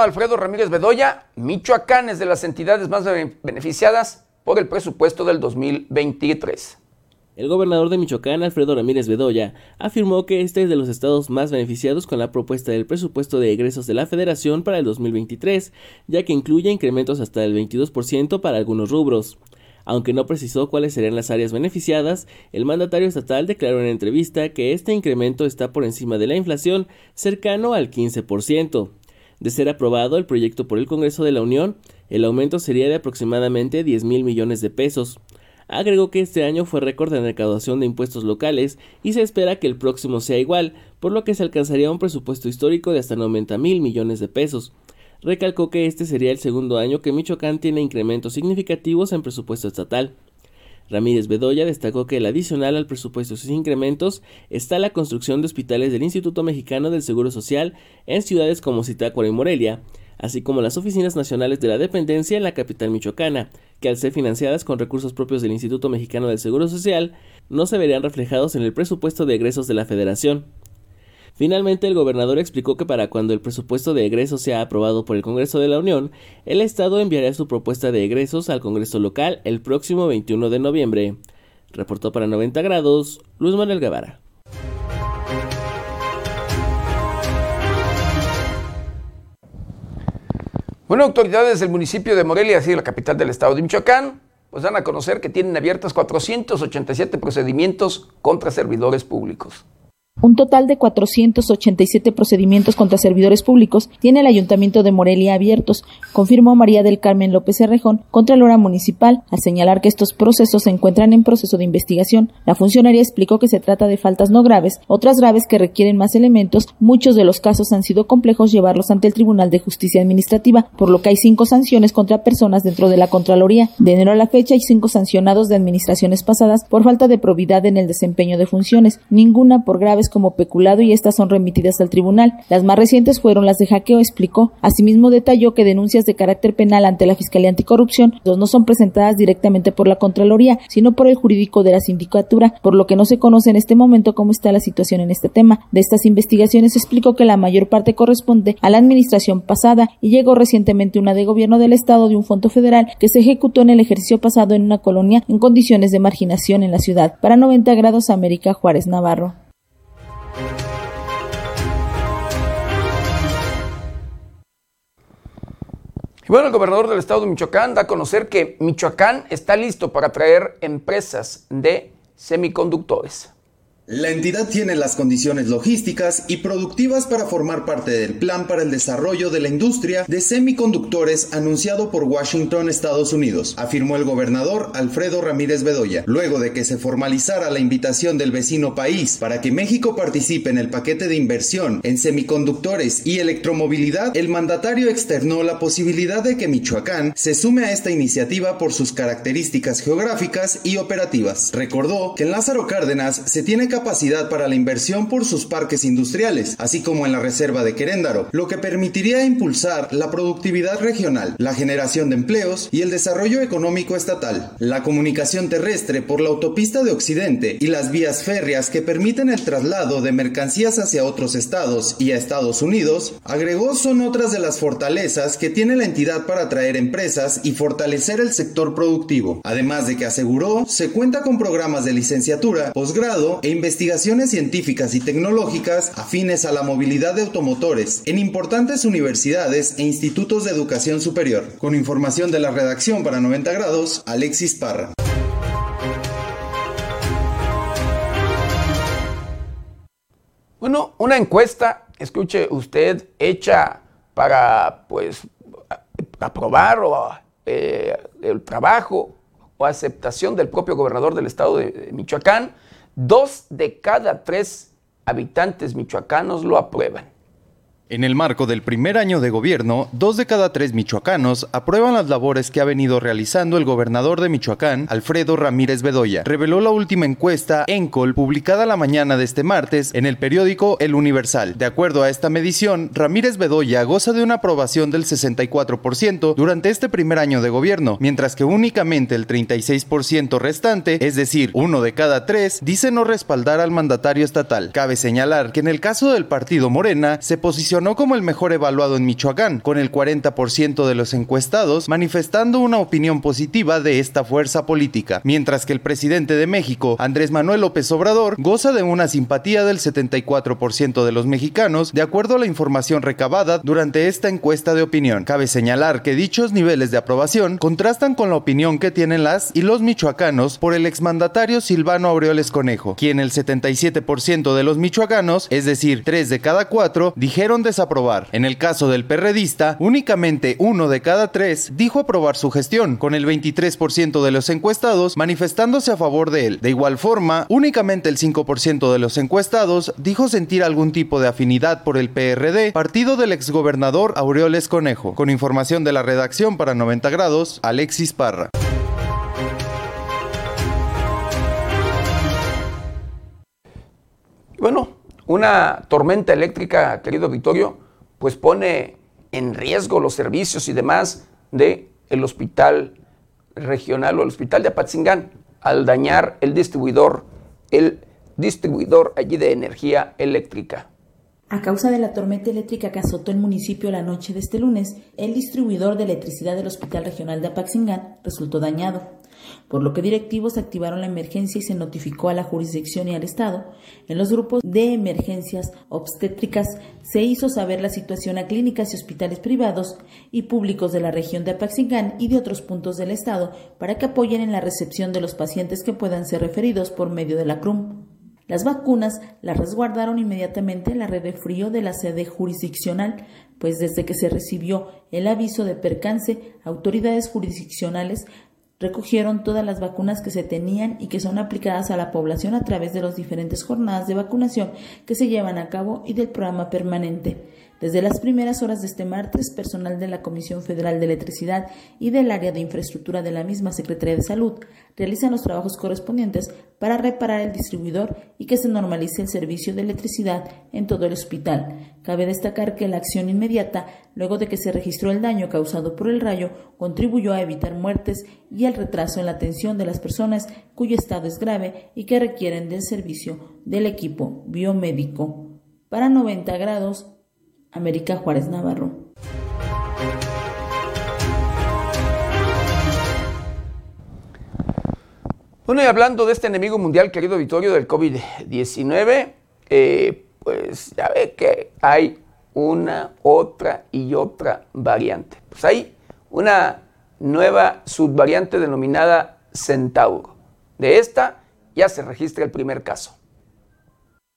Alfredo Ramírez Bedoya, Michoacán es de las entidades más beneficiadas por el presupuesto del 2023. El gobernador de Michoacán, Alfredo Ramírez Bedoya, afirmó que este es de los estados más beneficiados con la propuesta del presupuesto de egresos de la Federación para el 2023, ya que incluye incrementos hasta el 22% para algunos rubros. Aunque no precisó cuáles serían las áreas beneficiadas, el mandatario estatal declaró en entrevista que este incremento está por encima de la inflación, cercano al 15%. De ser aprobado el proyecto por el Congreso de la Unión, el aumento sería de aproximadamente 10 mil millones de pesos. Agregó que este año fue récord en recaudación de impuestos locales y se espera que el próximo sea igual, por lo que se alcanzaría un presupuesto histórico de hasta 90 mil millones de pesos. Recalcó que este sería el segundo año que Michoacán tiene incrementos significativos en presupuesto estatal. Ramírez Bedoya destacó que el adicional al presupuesto sus incrementos está la construcción de hospitales del Instituto Mexicano del Seguro Social en ciudades como Zitácuaro y Morelia, así como las oficinas nacionales de la dependencia en la capital michoacana, que al ser financiadas con recursos propios del Instituto Mexicano del Seguro Social, no se verían reflejados en el presupuesto de egresos de la Federación. Finalmente, el gobernador explicó que para cuando el presupuesto de egresos sea aprobado por el Congreso de la Unión, el Estado enviará su propuesta de egresos al Congreso local el próximo 21 de noviembre. Reportó para 90 grados Luis Manuel Guevara. Bueno, autoridades del municipio de Morelia, así la capital del estado de Michoacán, pues dan a conocer que tienen abiertas 487 procedimientos contra servidores públicos. Un total de 487 procedimientos contra servidores públicos tiene el Ayuntamiento de Morelia abiertos, confirmó María del Carmen López Cerrejón, Contralora Municipal, al señalar que estos procesos se encuentran en proceso de investigación. La funcionaria explicó que se trata de faltas no graves, otras graves que requieren más elementos. Muchos de los casos han sido complejos llevarlos ante el Tribunal de Justicia Administrativa, por lo que hay cinco sanciones contra personas dentro de la Contraloría. De enero a la fecha hay cinco sancionados de administraciones pasadas por falta de probidad en el desempeño de funciones, ninguna por graves como peculado y estas son remitidas al tribunal. Las más recientes fueron las de hackeo, explicó. Asimismo detalló que denuncias de carácter penal ante la Fiscalía Anticorrupción no son presentadas directamente por la Contraloría, sino por el jurídico de la sindicatura, por lo que no se conoce en este momento cómo está la situación en este tema. De estas investigaciones explicó que la mayor parte corresponde a la administración pasada y llegó recientemente una de gobierno del estado de un fondo federal que se ejecutó en el ejercicio pasado en una colonia en condiciones de marginación en la ciudad. Para 90 grados América Juárez Navarro. Y bueno, el gobernador del estado de Michoacán da a conocer que Michoacán está listo para traer empresas de semiconductores. La entidad tiene las condiciones logísticas y productivas para formar parte del plan para el desarrollo de la industria de semiconductores anunciado por Washington, Estados Unidos, afirmó el gobernador Alfredo Ramírez Bedoya, luego de que se formalizara la invitación del vecino país para que México participe en el paquete de inversión en semiconductores y electromovilidad, el mandatario externó la posibilidad de que Michoacán se sume a esta iniciativa por sus características geográficas y operativas. Recordó que en Lázaro Cárdenas se tiene capacidad para la inversión por sus parques industriales, así como en la reserva de Queréndaro, lo que permitiría impulsar la productividad regional, la generación de empleos y el desarrollo económico estatal. La comunicación terrestre por la autopista de Occidente y las vías férreas que permiten el traslado de mercancías hacia otros estados y a Estados Unidos, agregó son otras de las fortalezas que tiene la entidad para atraer empresas y fortalecer el sector productivo, además de que aseguró se cuenta con programas de licenciatura, posgrado e investigaciones científicas y tecnológicas afines a la movilidad de automotores en importantes universidades e institutos de educación superior. Con información de la redacción para 90 grados, Alexis Parra. Bueno, una encuesta, escuche usted, hecha para pues aprobar o, eh, el trabajo o aceptación del propio gobernador del estado de Michoacán, Dos de cada tres habitantes michoacanos lo aprueban. En el marco del primer año de gobierno, dos de cada tres michoacanos aprueban las labores que ha venido realizando el gobernador de Michoacán, Alfredo Ramírez Bedoya. Reveló la última encuesta ENCOL publicada la mañana de este martes en el periódico El Universal. De acuerdo a esta medición, Ramírez Bedoya goza de una aprobación del 64% durante este primer año de gobierno, mientras que únicamente el 36% restante, es decir, uno de cada tres, dice no respaldar al mandatario estatal. Cabe señalar que en el caso del partido Morena se posiciona no como el mejor evaluado en Michoacán, con el 40% de los encuestados manifestando una opinión positiva de esta fuerza política, mientras que el presidente de México, Andrés Manuel López Obrador, goza de una simpatía del 74% de los mexicanos, de acuerdo a la información recabada durante esta encuesta de opinión. Cabe señalar que dichos niveles de aprobación contrastan con la opinión que tienen las y los michoacanos por el exmandatario Silvano Aureoles Conejo, quien el 77% de los michoacanos, es decir, 3 de cada 4, dijeron de desaprobar. En el caso del perredista, únicamente uno de cada tres dijo aprobar su gestión, con el 23% de los encuestados manifestándose a favor de él. De igual forma, únicamente el 5% de los encuestados dijo sentir algún tipo de afinidad por el PRD, partido del exgobernador Aureoles Conejo. Con información de la redacción para 90 grados, Alexis Parra. Bueno, una tormenta eléctrica, querido Victorio, pues pone en riesgo los servicios y demás del el hospital regional o el hospital de Apatzingán al dañar el distribuidor, el distribuidor allí de energía eléctrica. A causa de la tormenta eléctrica que azotó el municipio la noche de este lunes, el distribuidor de electricidad del Hospital Regional de Apaxingán resultó dañado, por lo que directivos activaron la emergencia y se notificó a la jurisdicción y al Estado. En los grupos de emergencias obstétricas se hizo saber la situación a clínicas y hospitales privados y públicos de la región de Apaxingán y de otros puntos del Estado para que apoyen en la recepción de los pacientes que puedan ser referidos por medio de la CRUM. Las vacunas las resguardaron inmediatamente en la red de frío de la sede jurisdiccional, pues desde que se recibió el aviso de percance, autoridades jurisdiccionales recogieron todas las vacunas que se tenían y que son aplicadas a la población a través de las diferentes jornadas de vacunación que se llevan a cabo y del programa permanente. Desde las primeras horas de este martes, personal de la Comisión Federal de Electricidad y del área de infraestructura de la misma Secretaría de Salud realizan los trabajos correspondientes para reparar el distribuidor y que se normalice el servicio de electricidad en todo el hospital. Cabe destacar que la acción inmediata, luego de que se registró el daño causado por el rayo, contribuyó a evitar muertes y al retraso en la atención de las personas cuyo estado es grave y que requieren del servicio del equipo biomédico. Para 90 grados, América Juárez Navarro. Bueno, y hablando de este enemigo mundial, querido Vittorio, del COVID-19, eh, pues ya ve que hay una, otra y otra variante. Pues hay una nueva subvariante denominada Centauro. De esta ya se registra el primer caso.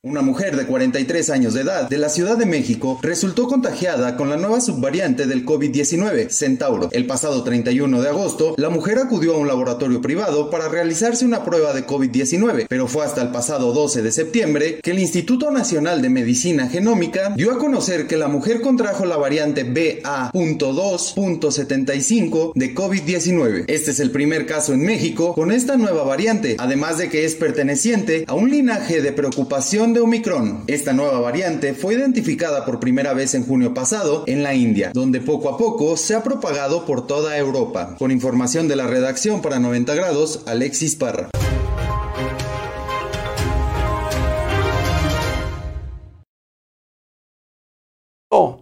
Una mujer de 43 años de edad de la Ciudad de México resultó contagiada con la nueva subvariante del COVID-19, Centauro. El pasado 31 de agosto, la mujer acudió a un laboratorio privado para realizarse una prueba de COVID-19, pero fue hasta el pasado 12 de septiembre que el Instituto Nacional de Medicina Genómica dio a conocer que la mujer contrajo la variante BA.2.75 de COVID-19. Este es el primer caso en México con esta nueva variante, además de que es perteneciente a un linaje de preocupación de Omicron. Esta nueva variante fue identificada por primera vez en junio pasado en la India, donde poco a poco se ha propagado por toda Europa. Con información de la redacción para 90 grados, Alexis Parra.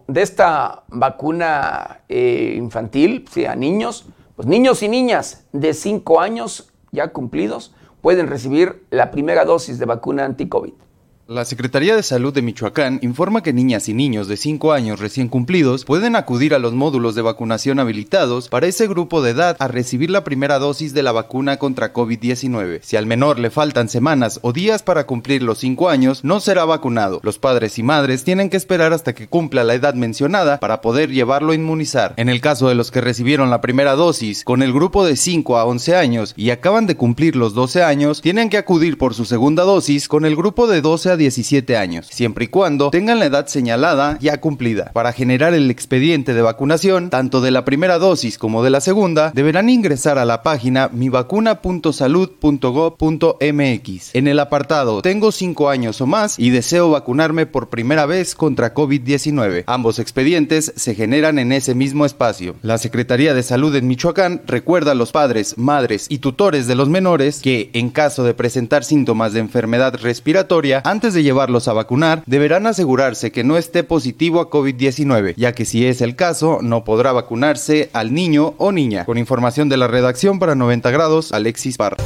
de esta vacuna eh, infantil, sí, a niños, pues niños y niñas de 5 años ya cumplidos pueden recibir la primera dosis de vacuna anti-COVID. La Secretaría de Salud de Michoacán informa que niñas y niños de 5 años recién cumplidos pueden acudir a los módulos de vacunación habilitados para ese grupo de edad a recibir la primera dosis de la vacuna contra COVID-19. Si al menor le faltan semanas o días para cumplir los 5 años, no será vacunado. Los padres y madres tienen que esperar hasta que cumpla la edad mencionada para poder llevarlo a inmunizar. En el caso de los que recibieron la primera dosis con el grupo de 5 a 11 años y acaban de cumplir los 12 años, tienen que acudir por su segunda dosis con el grupo de 12 a 17 años, siempre y cuando tengan la edad señalada ya cumplida. Para generar el expediente de vacunación, tanto de la primera dosis como de la segunda, deberán ingresar a la página mivacuna.salud.gov.mx. En el apartado Tengo 5 años o más y deseo vacunarme por primera vez contra COVID-19. Ambos expedientes se generan en ese mismo espacio. La Secretaría de Salud en Michoacán recuerda a los padres, madres y tutores de los menores que, en caso de presentar síntomas de enfermedad respiratoria, antes de llevarlos a vacunar, deberán asegurarse que no esté positivo a COVID-19, ya que si es el caso, no podrá vacunarse al niño o niña. Con información de la redacción para 90 grados, Alexis Parra.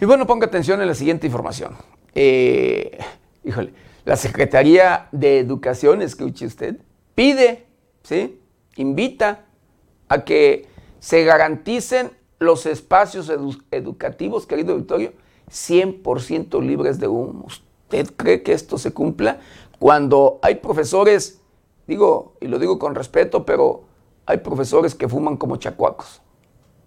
Y bueno, ponga atención en la siguiente información. Eh, híjole, la Secretaría de Educación, escuche usted, pide, ¿sí? Invita a que se garanticen los espacios educativos, querido Victorio, 100% libres de humo. ¿Usted cree que esto se cumpla? Cuando hay profesores, digo, y lo digo con respeto, pero hay profesores que fuman como chacuacos.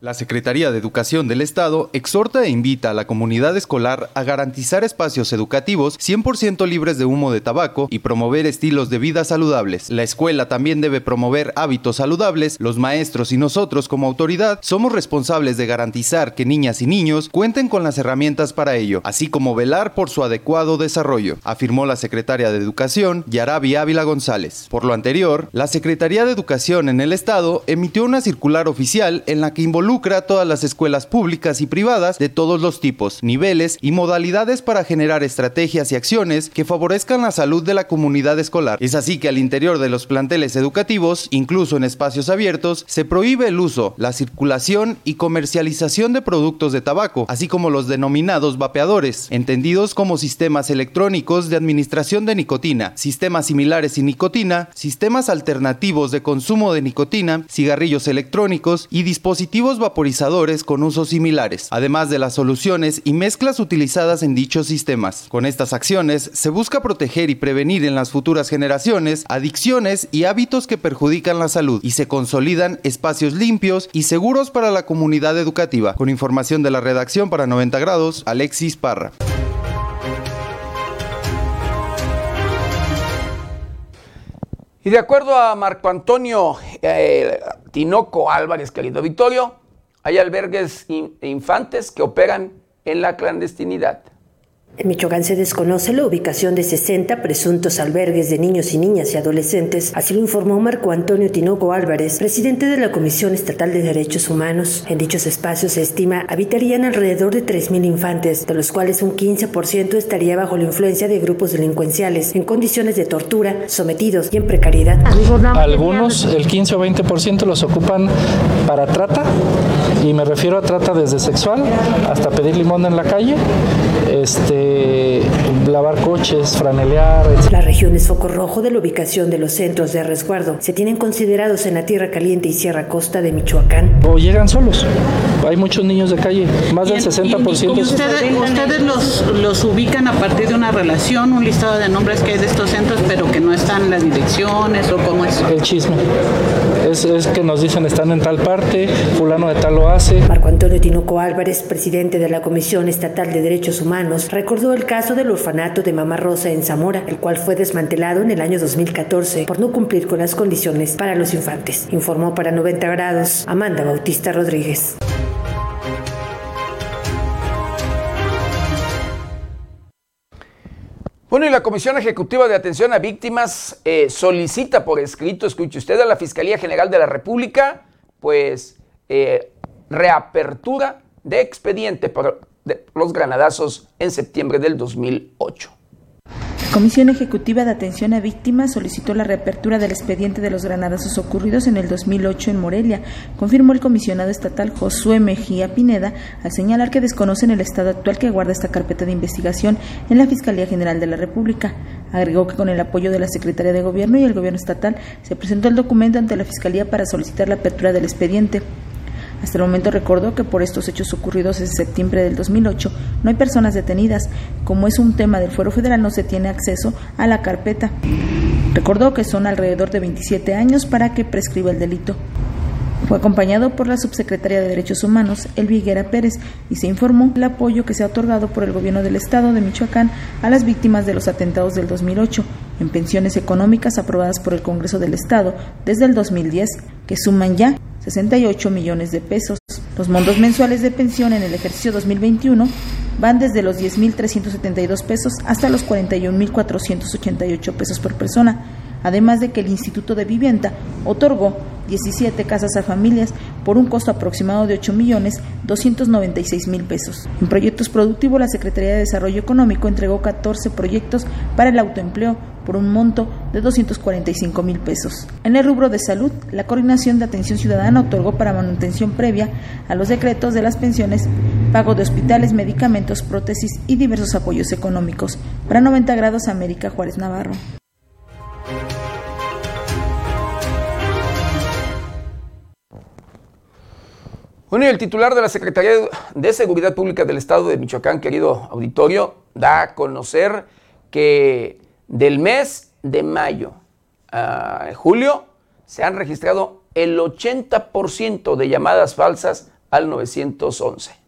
La Secretaría de Educación del Estado exhorta e invita a la comunidad escolar a garantizar espacios educativos 100% libres de humo de tabaco y promover estilos de vida saludables. La escuela también debe promover hábitos saludables. Los maestros y nosotros como autoridad somos responsables de garantizar que niñas y niños cuenten con las herramientas para ello, así como velar por su adecuado desarrollo, afirmó la secretaria de Educación, Yarabi Ávila González. Por lo anterior, la Secretaría de Educación en el Estado emitió una circular oficial en la que involucra involucra a todas las escuelas públicas y privadas de todos los tipos, niveles y modalidades para generar estrategias y acciones que favorezcan la salud de la comunidad escolar. Es así que al interior de los planteles educativos, incluso en espacios abiertos, se prohíbe el uso, la circulación y comercialización de productos de tabaco, así como los denominados vapeadores, entendidos como sistemas electrónicos de administración de nicotina, sistemas similares sin nicotina, sistemas alternativos de consumo de nicotina, cigarrillos electrónicos y dispositivos vaporizadores con usos similares, además de las soluciones y mezclas utilizadas en dichos sistemas. Con estas acciones se busca proteger y prevenir en las futuras generaciones adicciones y hábitos que perjudican la salud y se consolidan espacios limpios y seguros para la comunidad educativa. Con información de la redacción para 90 grados, Alexis Parra. Y de acuerdo a Marco Antonio eh, Tinoco Álvarez, querido Victorio, hay albergues infantes que operan en la clandestinidad. En Michoacán se desconoce la ubicación de 60 presuntos albergues de niños y niñas y adolescentes, así lo informó Marco Antonio Tinoco Álvarez, presidente de la Comisión Estatal de Derechos Humanos. En dichos espacios se estima habitarían alrededor de 3.000 infantes, de los cuales un 15% estaría bajo la influencia de grupos delincuenciales, en condiciones de tortura, sometidos y en precariedad. Algunos, el 15 o 20% los ocupan para trata, y me refiero a trata desde sexual hasta pedir limón en la calle. Este, lavar coches, franelear. La región es foco rojo de la ubicación de los centros de resguardo. Se tienen considerados en la Tierra Caliente y Sierra Costa de Michoacán. O llegan solos. Hay muchos niños de calle, más del 60%. ¿Y ustedes, ustedes los, los ubican a partir de una relación, un listado de nombres que hay de estos centros, pero que no están las direcciones o cómo es? El chisme. Es, que nos dicen están en tal parte, fulano de tal lo hace. Marco Antonio Tinuco Álvarez, presidente de la Comisión Estatal de Derechos Humanos, recordó el caso del orfanato de Mamá Rosa en Zamora, el cual fue desmantelado en el año 2014 por no cumplir con las condiciones para los infantes. Informó para 90 grados Amanda Bautista Rodríguez. Bueno, y la Comisión Ejecutiva de Atención a Víctimas eh, solicita por escrito, escuche usted, a la Fiscalía General de la República, pues, eh, reapertura de expediente por los granadazos en septiembre del 2008. Comisión Ejecutiva de Atención a Víctimas solicitó la reapertura del expediente de los granadazos ocurridos en el 2008 en Morelia, confirmó el comisionado estatal Josué Mejía Pineda al señalar que desconocen el estado actual que guarda esta carpeta de investigación en la Fiscalía General de la República. Agregó que con el apoyo de la Secretaría de Gobierno y el Gobierno estatal se presentó el documento ante la Fiscalía para solicitar la apertura del expediente. Hasta el momento recordó que por estos hechos ocurridos en septiembre del 2008 no hay personas detenidas. Como es un tema del fuero federal no se tiene acceso a la carpeta. Recordó que son alrededor de 27 años para que prescriba el delito. Fue acompañado por la subsecretaria de Derechos Humanos, Elviguera Pérez, y se informó el apoyo que se ha otorgado por el gobierno del Estado de Michoacán a las víctimas de los atentados del 2008 en pensiones económicas aprobadas por el Congreso del Estado desde el 2010, que suman ya 68 millones de pesos. Los montos mensuales de pensión en el ejercicio 2021 van desde los 10.372 pesos hasta los 41.488 pesos por persona, además de que el Instituto de Vivienda otorgó 17 casas a familias por un costo aproximado de 8 millones 296 mil pesos. En proyectos productivos, la Secretaría de Desarrollo Económico entregó 14 proyectos para el autoempleo por un monto de 245 mil pesos. En el rubro de salud, la Coordinación de Atención Ciudadana otorgó para manutención previa a los decretos de las pensiones, pago de hospitales, medicamentos, prótesis y diversos apoyos económicos. Para 90 grados, América Juárez Navarro. Bueno, y el titular de la Secretaría de Seguridad Pública del Estado de Michoacán, querido auditorio, da a conocer que del mes de mayo a julio se han registrado el 80% de llamadas falsas al 911.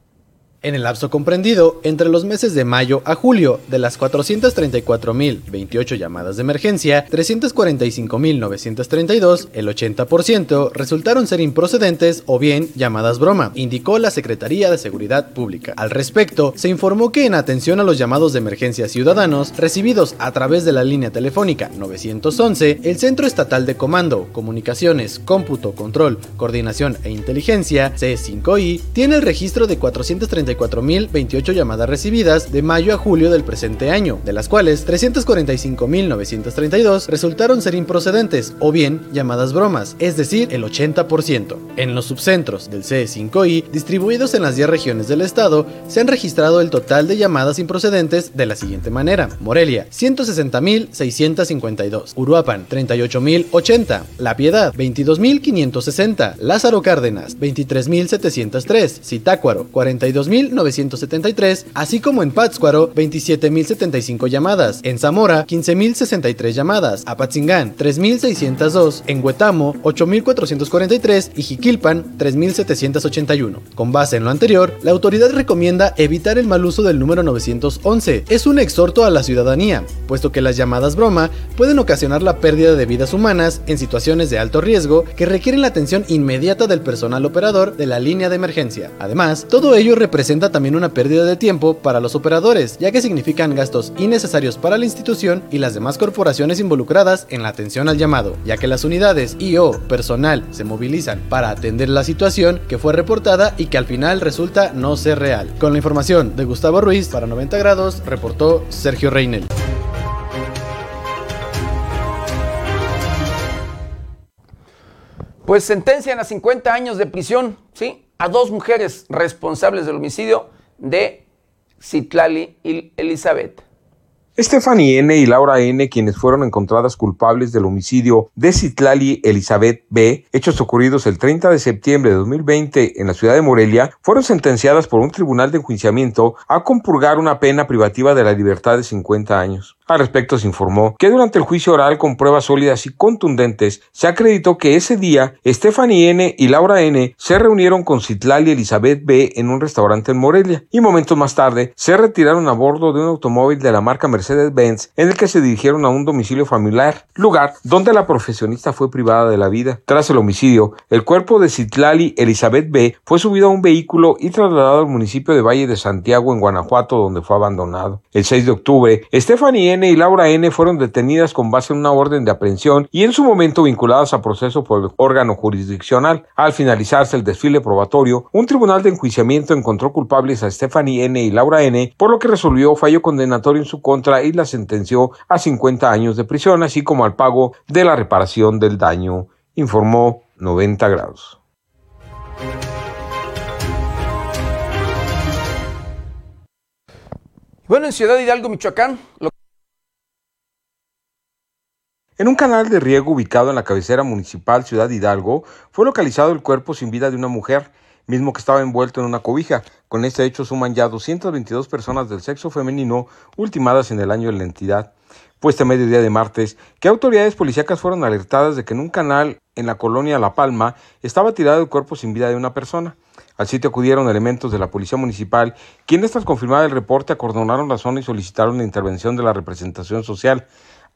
En el lapso comprendido entre los meses de mayo a julio, de las 434.028 llamadas de emergencia, 345.932, el 80%, resultaron ser improcedentes o bien llamadas broma, indicó la Secretaría de Seguridad Pública. Al respecto, se informó que en atención a los llamados de emergencia ciudadanos recibidos a través de la línea telefónica 911, el Centro Estatal de Comando, Comunicaciones, Cómputo, Control, Coordinación e Inteligencia, C5I, tiene el registro de 434 4.028 llamadas recibidas de mayo a julio del presente año, de las cuales 345.932 resultaron ser improcedentes o bien llamadas bromas, es decir, el 80%. En los subcentros del CE5I, distribuidos en las 10 regiones del estado, se han registrado el total de llamadas improcedentes de la siguiente manera. Morelia, 160.652. Uruapan, 38.080. La Piedad, 22.560. Lázaro Cárdenas, 23.703. Zitácuaro, 42.000 973, así como en Pátzcuaro 27.075 llamadas, en Zamora 15.063 llamadas, Apatzingán 3.602, en Huetamo 8.443 y Jiquilpan 3.781. Con base en lo anterior, la autoridad recomienda evitar el mal uso del número 911. Es un exhorto a la ciudadanía, puesto que las llamadas broma pueden ocasionar la pérdida de vidas humanas en situaciones de alto riesgo que requieren la atención inmediata del personal operador de la línea de emergencia. Además, todo ello representa también una pérdida de tiempo para los operadores, ya que significan gastos innecesarios para la institución y las demás corporaciones involucradas en la atención al llamado, ya que las unidades y o personal se movilizan para atender la situación que fue reportada y que al final resulta no ser real. Con la información de Gustavo Ruiz para 90 grados, reportó Sergio Reinel. Pues sentencian a 50 años de prisión, ¿sí? A dos mujeres responsables del homicidio de Citlali y Elizabeth. Stephanie N. y Laura N., quienes fueron encontradas culpables del homicidio de Citlali Elizabeth B., hechos ocurridos el 30 de septiembre de 2020 en la ciudad de Morelia, fueron sentenciadas por un tribunal de enjuiciamiento a compurgar una pena privativa de la libertad de 50 años. Al respecto se informó que durante el juicio oral con pruebas sólidas y contundentes se acreditó que ese día Stephanie N. y Laura N. se reunieron con Citlali Elizabeth B. en un restaurante en Morelia y momentos más tarde se retiraron a bordo de un automóvil de la marca Mercedes-Benz en el que se dirigieron a un domicilio familiar, lugar donde la profesionista fue privada de la vida. Tras el homicidio, el cuerpo de Citlali Elizabeth B. fue subido a un vehículo y trasladado al municipio de Valle de Santiago en Guanajuato donde fue abandonado. El 6 de octubre, Stephanie N. y Laura N. fueron detenidas con base en una orden de aprehensión y en su momento vinculadas a proceso por el órgano jurisdiccional. Al finalizarse el desfile probatorio, un tribunal de enjuiciamiento encontró culpables a Stephanie N. y Laura N., por lo que resolvió fallo condenatorio en su contra y la sentenció a 50 años de prisión, así como al pago de la reparación del daño, informó 90 grados. Bueno, en Ciudad Hidalgo, Michoacán, En un canal de riego ubicado en la cabecera municipal Ciudad Hidalgo fue localizado el cuerpo sin vida de una mujer, mismo que estaba envuelto en una cobija. Con este hecho suman ya 222 personas del sexo femenino ultimadas en el año de la entidad. Puesta a mediodía de martes, que autoridades policíacas fueron alertadas de que en un canal en la colonia La Palma estaba tirado el cuerpo sin vida de una persona. Al sitio acudieron elementos de la Policía Municipal, quienes tras confirmar el reporte acordonaron la zona y solicitaron la intervención de la representación social.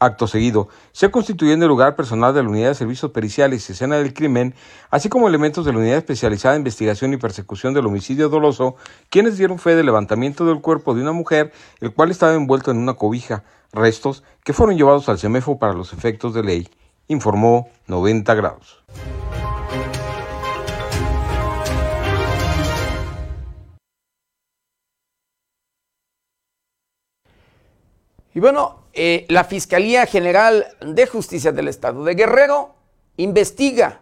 Acto seguido, se constituyó en el lugar personal de la Unidad de Servicios Periciales y Escena del Crimen, así como elementos de la Unidad Especializada en Investigación y Persecución del Homicidio Doloso, quienes dieron fe del levantamiento del cuerpo de una mujer, el cual estaba envuelto en una cobija, restos que fueron llevados al CEMEFO para los efectos de ley, informó 90 grados. Y bueno, eh, la Fiscalía General de Justicia del Estado de Guerrero investiga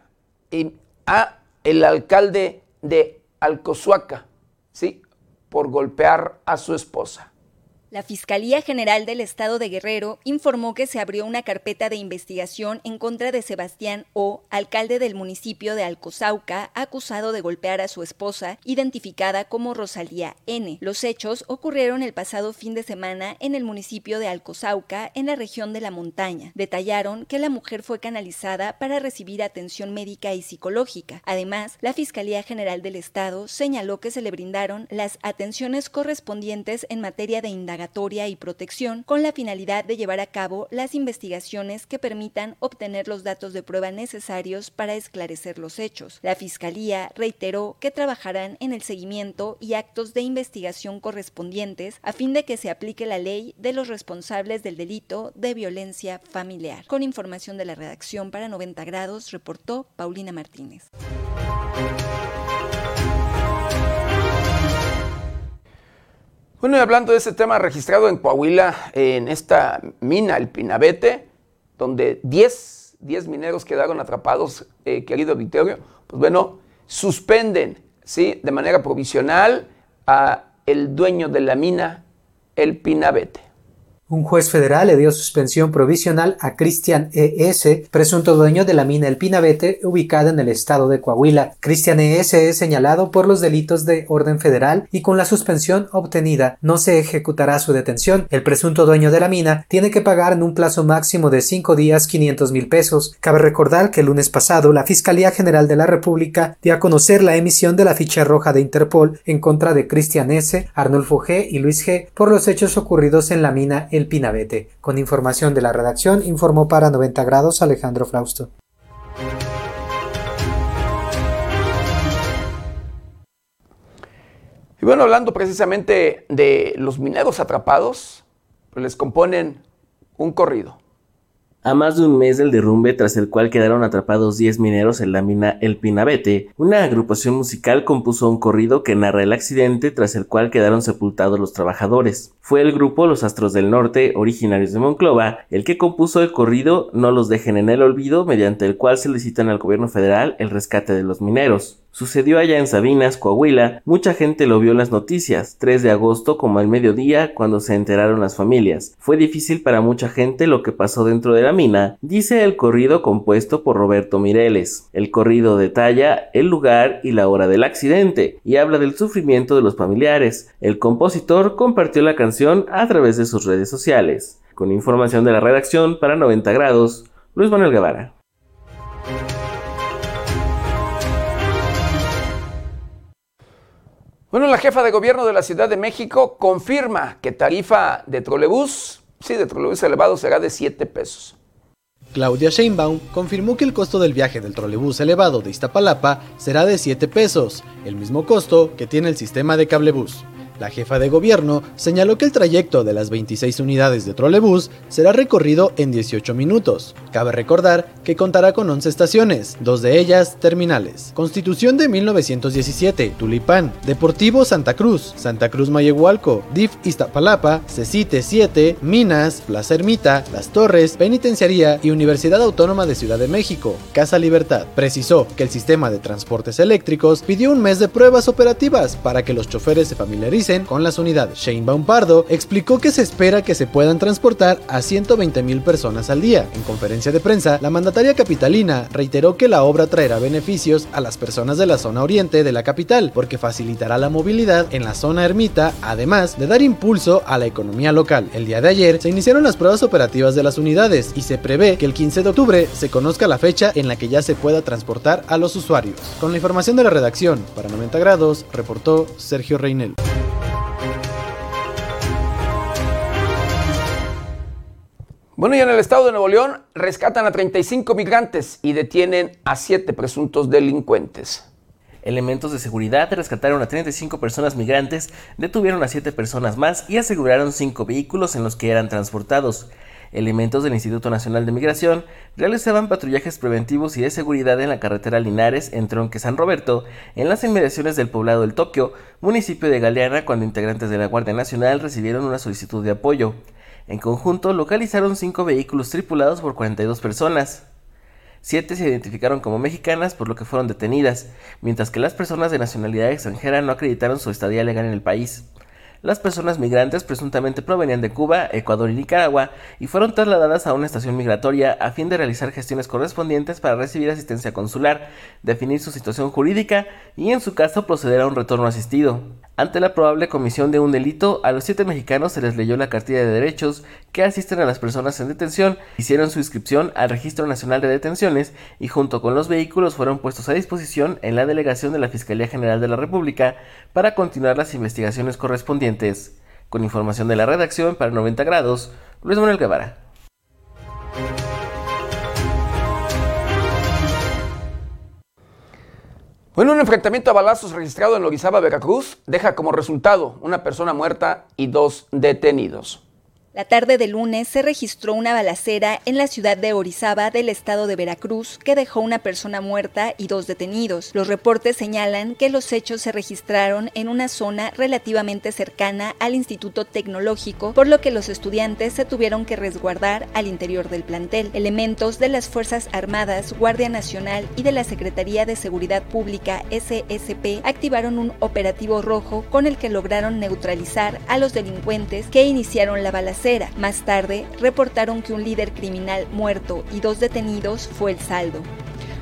a el alcalde de Alcozuaca, ¿sí? Por golpear a su esposa. La Fiscalía General del Estado de Guerrero informó que se abrió una carpeta de investigación en contra de Sebastián O, alcalde del municipio de Alcozauca, acusado de golpear a su esposa, identificada como Rosalía N. Los hechos ocurrieron el pasado fin de semana en el municipio de Alcozauca, en la región de la montaña. Detallaron que la mujer fue canalizada para recibir atención médica y psicológica. Además, la Fiscalía General del Estado señaló que se le brindaron las atenciones correspondientes en materia de indagación y protección con la finalidad de llevar a cabo las investigaciones que permitan obtener los datos de prueba necesarios para esclarecer los hechos. La Fiscalía reiteró que trabajarán en el seguimiento y actos de investigación correspondientes a fin de que se aplique la ley de los responsables del delito de violencia familiar. Con información de la redacción para 90 grados, reportó Paulina Martínez. Bueno, y hablando de ese tema registrado en Coahuila, en esta mina, el Pinabete, donde 10, 10 mineros quedaron atrapados, eh, querido Vittorio, pues bueno, suspenden, ¿sí? De manera provisional a el dueño de la mina, el Pinabete. Un juez federal le dio suspensión provisional a Cristian E.S., presunto dueño de la mina El Pinabete, ubicada en el estado de Coahuila. Cristian E.S. es señalado por los delitos de orden federal y con la suspensión obtenida no se ejecutará su detención. El presunto dueño de la mina tiene que pagar en un plazo máximo de cinco días 500 mil pesos. Cabe recordar que el lunes pasado la Fiscalía General de la República dio a conocer la emisión de la ficha roja de Interpol en contra de Cristian S., Arnulfo G. y Luis G. por los hechos ocurridos en la mina el Pinabete. Con información de la redacción, informó para 90 grados Alejandro Frausto. Y bueno, hablando precisamente de los mineros atrapados, pues les componen un corrido a más de un mes del derrumbe tras el cual quedaron atrapados 10 mineros en la mina El Pinabete, una agrupación musical compuso un corrido que narra el accidente tras el cual quedaron sepultados los trabajadores. Fue el grupo Los Astros del Norte, originarios de Monclova, el que compuso el corrido No los dejen en el olvido, mediante el cual solicitan al gobierno federal el rescate de los mineros. Sucedió allá en Sabinas, Coahuila, mucha gente lo vio en las noticias, 3 de agosto como al mediodía cuando se enteraron las familias. Fue difícil para mucha gente lo que pasó dentro de la mina, dice el corrido compuesto por Roberto Mireles. El corrido detalla el lugar y la hora del accidente y habla del sufrimiento de los familiares. El compositor compartió la canción a través de sus redes sociales. Con información de la redacción para 90 grados, Luis Manuel Guevara. Bueno, la jefa de gobierno de la Ciudad de México confirma que tarifa de trolebús, sí, de trolebús elevado será de 7 pesos. Claudia Sheinbaum confirmó que el costo del viaje del trolebús elevado de Iztapalapa será de 7 pesos, el mismo costo que tiene el sistema de cablebús. La jefa de gobierno señaló que el trayecto de las 26 unidades de trolebús será recorrido en 18 minutos. Cabe recordar que contará con 11 estaciones, dos de ellas terminales. Constitución de 1917, Tulipán, Deportivo Santa Cruz, Santa Cruz Mayehualco, DIF Iztapalapa, Cecite 7, Minas, Plaza Ermita, Las Torres, Penitenciaría y Universidad Autónoma de Ciudad de México, Casa Libertad. Precisó que el sistema de transportes eléctricos pidió un mes de pruebas operativas para que los choferes se familiaricen con las unidades. Shane Baumpardo explicó que se espera que se puedan transportar a 120 mil personas al día. En conferencia de prensa, la mandataria capitalina reiteró que la obra traerá beneficios a las personas de la zona oriente de la capital, porque facilitará la movilidad en la zona ermita, además de dar impulso a la economía local. El día de ayer se iniciaron las pruebas operativas de las unidades y se prevé que el 15 de octubre se conozca la fecha en la que ya se pueda transportar a los usuarios. Con la información de la redacción, para 90 grados, reportó Sergio Reinel. Bueno, y en el estado de Nuevo León rescatan a 35 migrantes y detienen a 7 presuntos delincuentes. Elementos de seguridad rescataron a 35 personas migrantes, detuvieron a 7 personas más y aseguraron 5 vehículos en los que eran transportados. Elementos del Instituto Nacional de Migración realizaban patrullajes preventivos y de seguridad en la carretera Linares en Tronque San Roberto, en las inmediaciones del poblado del Tokio, municipio de Galeana, cuando integrantes de la Guardia Nacional recibieron una solicitud de apoyo. En conjunto, localizaron cinco vehículos tripulados por 42 personas. Siete se identificaron como mexicanas, por lo que fueron detenidas, mientras que las personas de nacionalidad extranjera no acreditaron su estadía legal en el país. Las personas migrantes presuntamente provenían de Cuba, Ecuador y Nicaragua y fueron trasladadas a una estación migratoria a fin de realizar gestiones correspondientes para recibir asistencia consular, definir su situación jurídica y en su caso proceder a un retorno asistido. Ante la probable comisión de un delito, a los siete mexicanos se les leyó la cartilla de derechos que asisten a las personas en detención, hicieron su inscripción al Registro Nacional de Detenciones y junto con los vehículos fueron puestos a disposición en la delegación de la Fiscalía General de la República para continuar las investigaciones correspondientes. Con información de la redacción para 90 grados, Luis Manuel Guevara. Bueno, un enfrentamiento a balazos registrado en Orizaba, Veracruz, deja como resultado una persona muerta y dos detenidos. La tarde de lunes se registró una balacera en la ciudad de Orizaba del estado de Veracruz que dejó una persona muerta y dos detenidos. Los reportes señalan que los hechos se registraron en una zona relativamente cercana al Instituto Tecnológico, por lo que los estudiantes se tuvieron que resguardar al interior del plantel. Elementos de las Fuerzas Armadas, Guardia Nacional y de la Secretaría de Seguridad Pública SSP activaron un operativo rojo con el que lograron neutralizar a los delincuentes que iniciaron la balacera más tarde, reportaron que un líder criminal muerto y dos detenidos fue el saldo.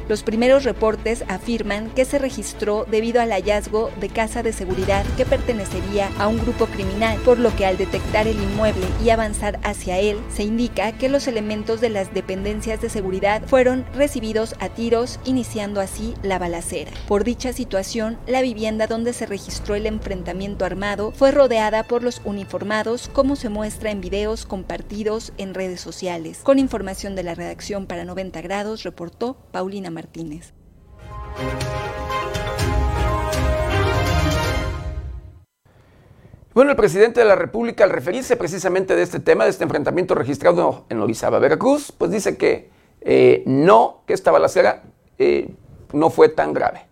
Los primeros reportes afirman que se registró debido al hallazgo de casa de seguridad que pertenecería a un grupo criminal, por lo que al detectar el inmueble y avanzar hacia él, se indica que los elementos de las dependencias de seguridad fueron recibidos a tiros, iniciando así la balacera. Por dicha situación, la vivienda donde se registró el enfrentamiento armado fue rodeada por los uniformados, como se muestra en videos compartidos en redes sociales. Con información de la redacción para 90 grados, reportó Paulina Martínez. Bueno, el presidente de la República, al referirse precisamente de este tema, de este enfrentamiento registrado en Orizaba, Veracruz, pues dice que eh, no, que esta balacera eh, no fue tan grave.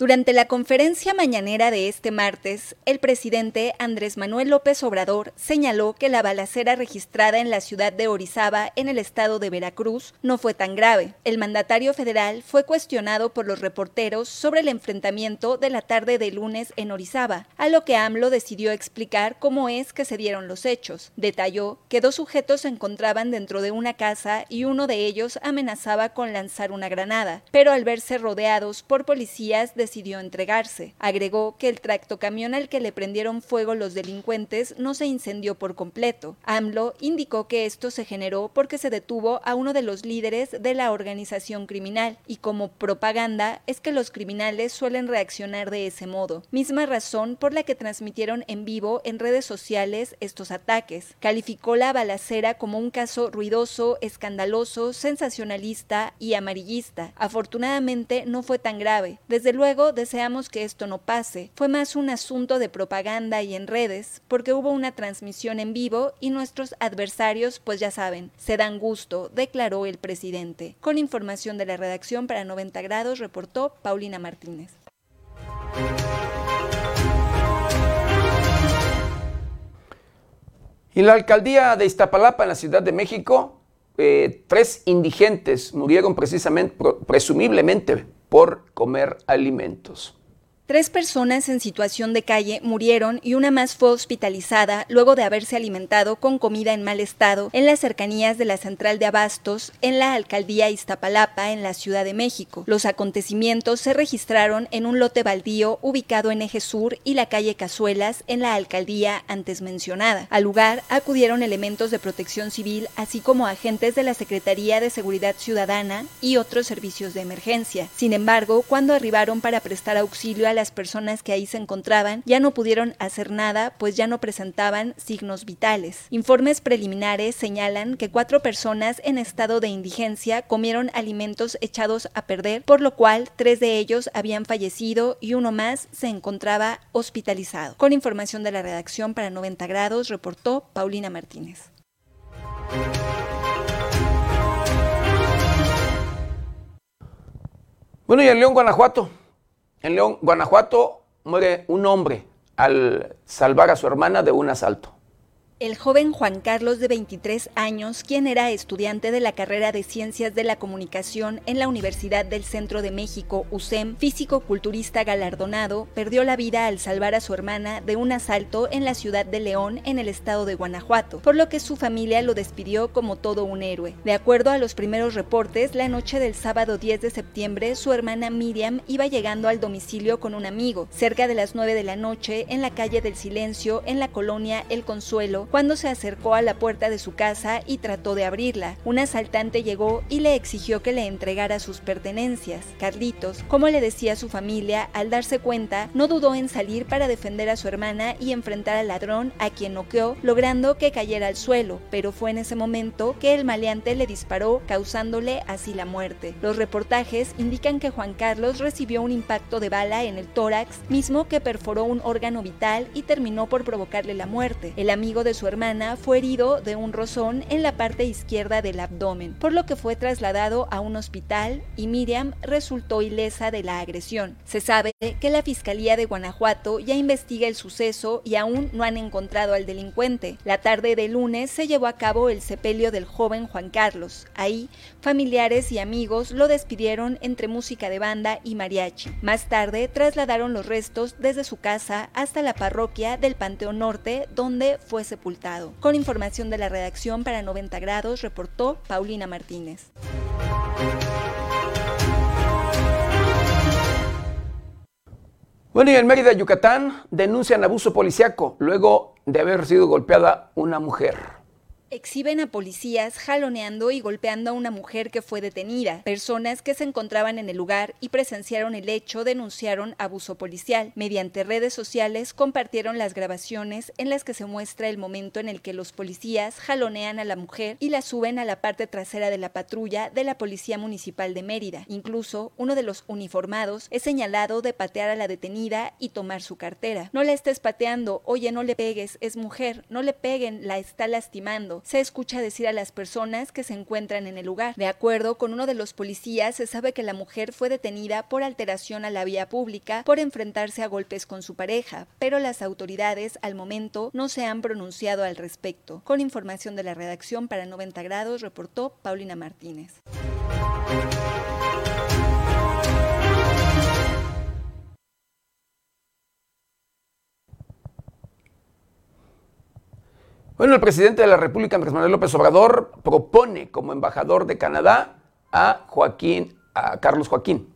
Durante la conferencia mañanera de este martes, el presidente Andrés Manuel López Obrador señaló que la balacera registrada en la ciudad de Orizaba, en el estado de Veracruz, no fue tan grave. El mandatario federal fue cuestionado por los reporteros sobre el enfrentamiento de la tarde de lunes en Orizaba, a lo que AMLO decidió explicar cómo es que se dieron los hechos. Detalló que dos sujetos se encontraban dentro de una casa y uno de ellos amenazaba con lanzar una granada, pero al verse rodeados por policías de decidió entregarse. Agregó que el tractocamión al que le prendieron fuego los delincuentes no se incendió por completo. AMLO indicó que esto se generó porque se detuvo a uno de los líderes de la organización criminal y como propaganda es que los criminales suelen reaccionar de ese modo, misma razón por la que transmitieron en vivo en redes sociales estos ataques. Calificó la balacera como un caso ruidoso, escandaloso, sensacionalista y amarillista. Afortunadamente no fue tan grave. Desde luego deseamos que esto no pase. Fue más un asunto de propaganda y en redes, porque hubo una transmisión en vivo y nuestros adversarios, pues ya saben, se dan gusto, declaró el presidente. Con información de la redacción para 90 grados, reportó Paulina Martínez. En la alcaldía de Iztapalapa, en la Ciudad de México, eh, tres indigentes murieron precisamente, presumiblemente por comer alimentos. Tres personas en situación de calle murieron y una más fue hospitalizada luego de haberse alimentado con comida en mal estado en las cercanías de la central de abastos en la alcaldía Iztapalapa en la Ciudad de México. Los acontecimientos se registraron en un lote baldío ubicado en Eje Sur y la calle Cazuelas en la alcaldía antes mencionada. Al lugar acudieron elementos de protección civil así como agentes de la Secretaría de Seguridad Ciudadana y otros servicios de emergencia. Sin embargo, cuando arribaron para prestar auxilio a la las personas que ahí se encontraban ya no pudieron hacer nada, pues ya no presentaban signos vitales. Informes preliminares señalan que cuatro personas en estado de indigencia comieron alimentos echados a perder, por lo cual tres de ellos habían fallecido y uno más se encontraba hospitalizado. Con información de la redacción para 90 grados, reportó Paulina Martínez. Bueno, y en León, Guanajuato, en León, Guanajuato, muere un hombre al salvar a su hermana de un asalto. El joven Juan Carlos de 23 años, quien era estudiante de la carrera de Ciencias de la Comunicación en la Universidad del Centro de México, UCEM, físico-culturista galardonado, perdió la vida al salvar a su hermana de un asalto en la ciudad de León, en el estado de Guanajuato, por lo que su familia lo despidió como todo un héroe. De acuerdo a los primeros reportes, la noche del sábado 10 de septiembre, su hermana Miriam iba llegando al domicilio con un amigo, cerca de las 9 de la noche, en la calle del Silencio, en la colonia El Consuelo, cuando se acercó a la puerta de su casa y trató de abrirla. Un asaltante llegó y le exigió que le entregara sus pertenencias. Carlitos, como le decía su familia, al darse cuenta, no dudó en salir para defender a su hermana y enfrentar al ladrón, a quien noqueó, logrando que cayera al suelo, pero fue en ese momento que el maleante le disparó, causándole así la muerte. Los reportajes indican que Juan Carlos recibió un impacto de bala en el tórax, mismo que perforó un órgano vital y terminó por provocarle la muerte. El amigo de su hermana fue herido de un rozón en la parte izquierda del abdomen, por lo que fue trasladado a un hospital y Miriam resultó ilesa de la agresión. Se sabe que la Fiscalía de Guanajuato ya investiga el suceso y aún no han encontrado al delincuente. La tarde de lunes se llevó a cabo el sepelio del joven Juan Carlos. Ahí, familiares y amigos lo despidieron entre música de banda y mariachi. Más tarde trasladaron los restos desde su casa hasta la parroquia del Panteón Norte, donde fue sepultado. Con información de la redacción para 90 grados, reportó Paulina Martínez. Bueno, y en Mérida, Yucatán, denuncian abuso policiaco luego de haber sido golpeada una mujer. Exhiben a policías jaloneando y golpeando a una mujer que fue detenida. Personas que se encontraban en el lugar y presenciaron el hecho denunciaron abuso policial. Mediante redes sociales compartieron las grabaciones en las que se muestra el momento en el que los policías jalonean a la mujer y la suben a la parte trasera de la patrulla de la Policía Municipal de Mérida. Incluso uno de los uniformados es señalado de patear a la detenida y tomar su cartera. No la estés pateando, oye, no le pegues, es mujer, no le peguen, la está lastimando se escucha decir a las personas que se encuentran en el lugar. De acuerdo con uno de los policías, se sabe que la mujer fue detenida por alteración a la vía pública por enfrentarse a golpes con su pareja, pero las autoridades al momento no se han pronunciado al respecto. Con información de la redacción para 90 grados, reportó Paulina Martínez. Bueno, el presidente de la República, Andrés Manuel López Obrador, propone como embajador de Canadá a Joaquín, a Carlos Joaquín.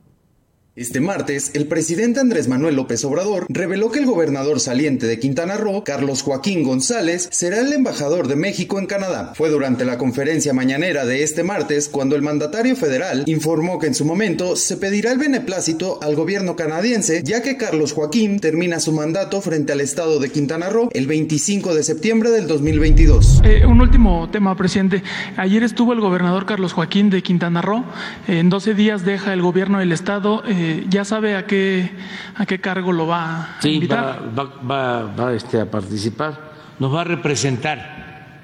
Este martes, el presidente Andrés Manuel López Obrador reveló que el gobernador saliente de Quintana Roo, Carlos Joaquín González, será el embajador de México en Canadá. Fue durante la conferencia mañanera de este martes cuando el mandatario federal informó que en su momento se pedirá el beneplácito al gobierno canadiense, ya que Carlos Joaquín termina su mandato frente al estado de Quintana Roo el 25 de septiembre del 2022. Eh, un último tema, presidente. Ayer estuvo el gobernador Carlos Joaquín de Quintana Roo. en 12 días deja el gobierno del estado. Eh, eh, ¿ya sabe a qué, a qué cargo lo va a invitar? Sí, va, va, va este, a participar, nos va a representar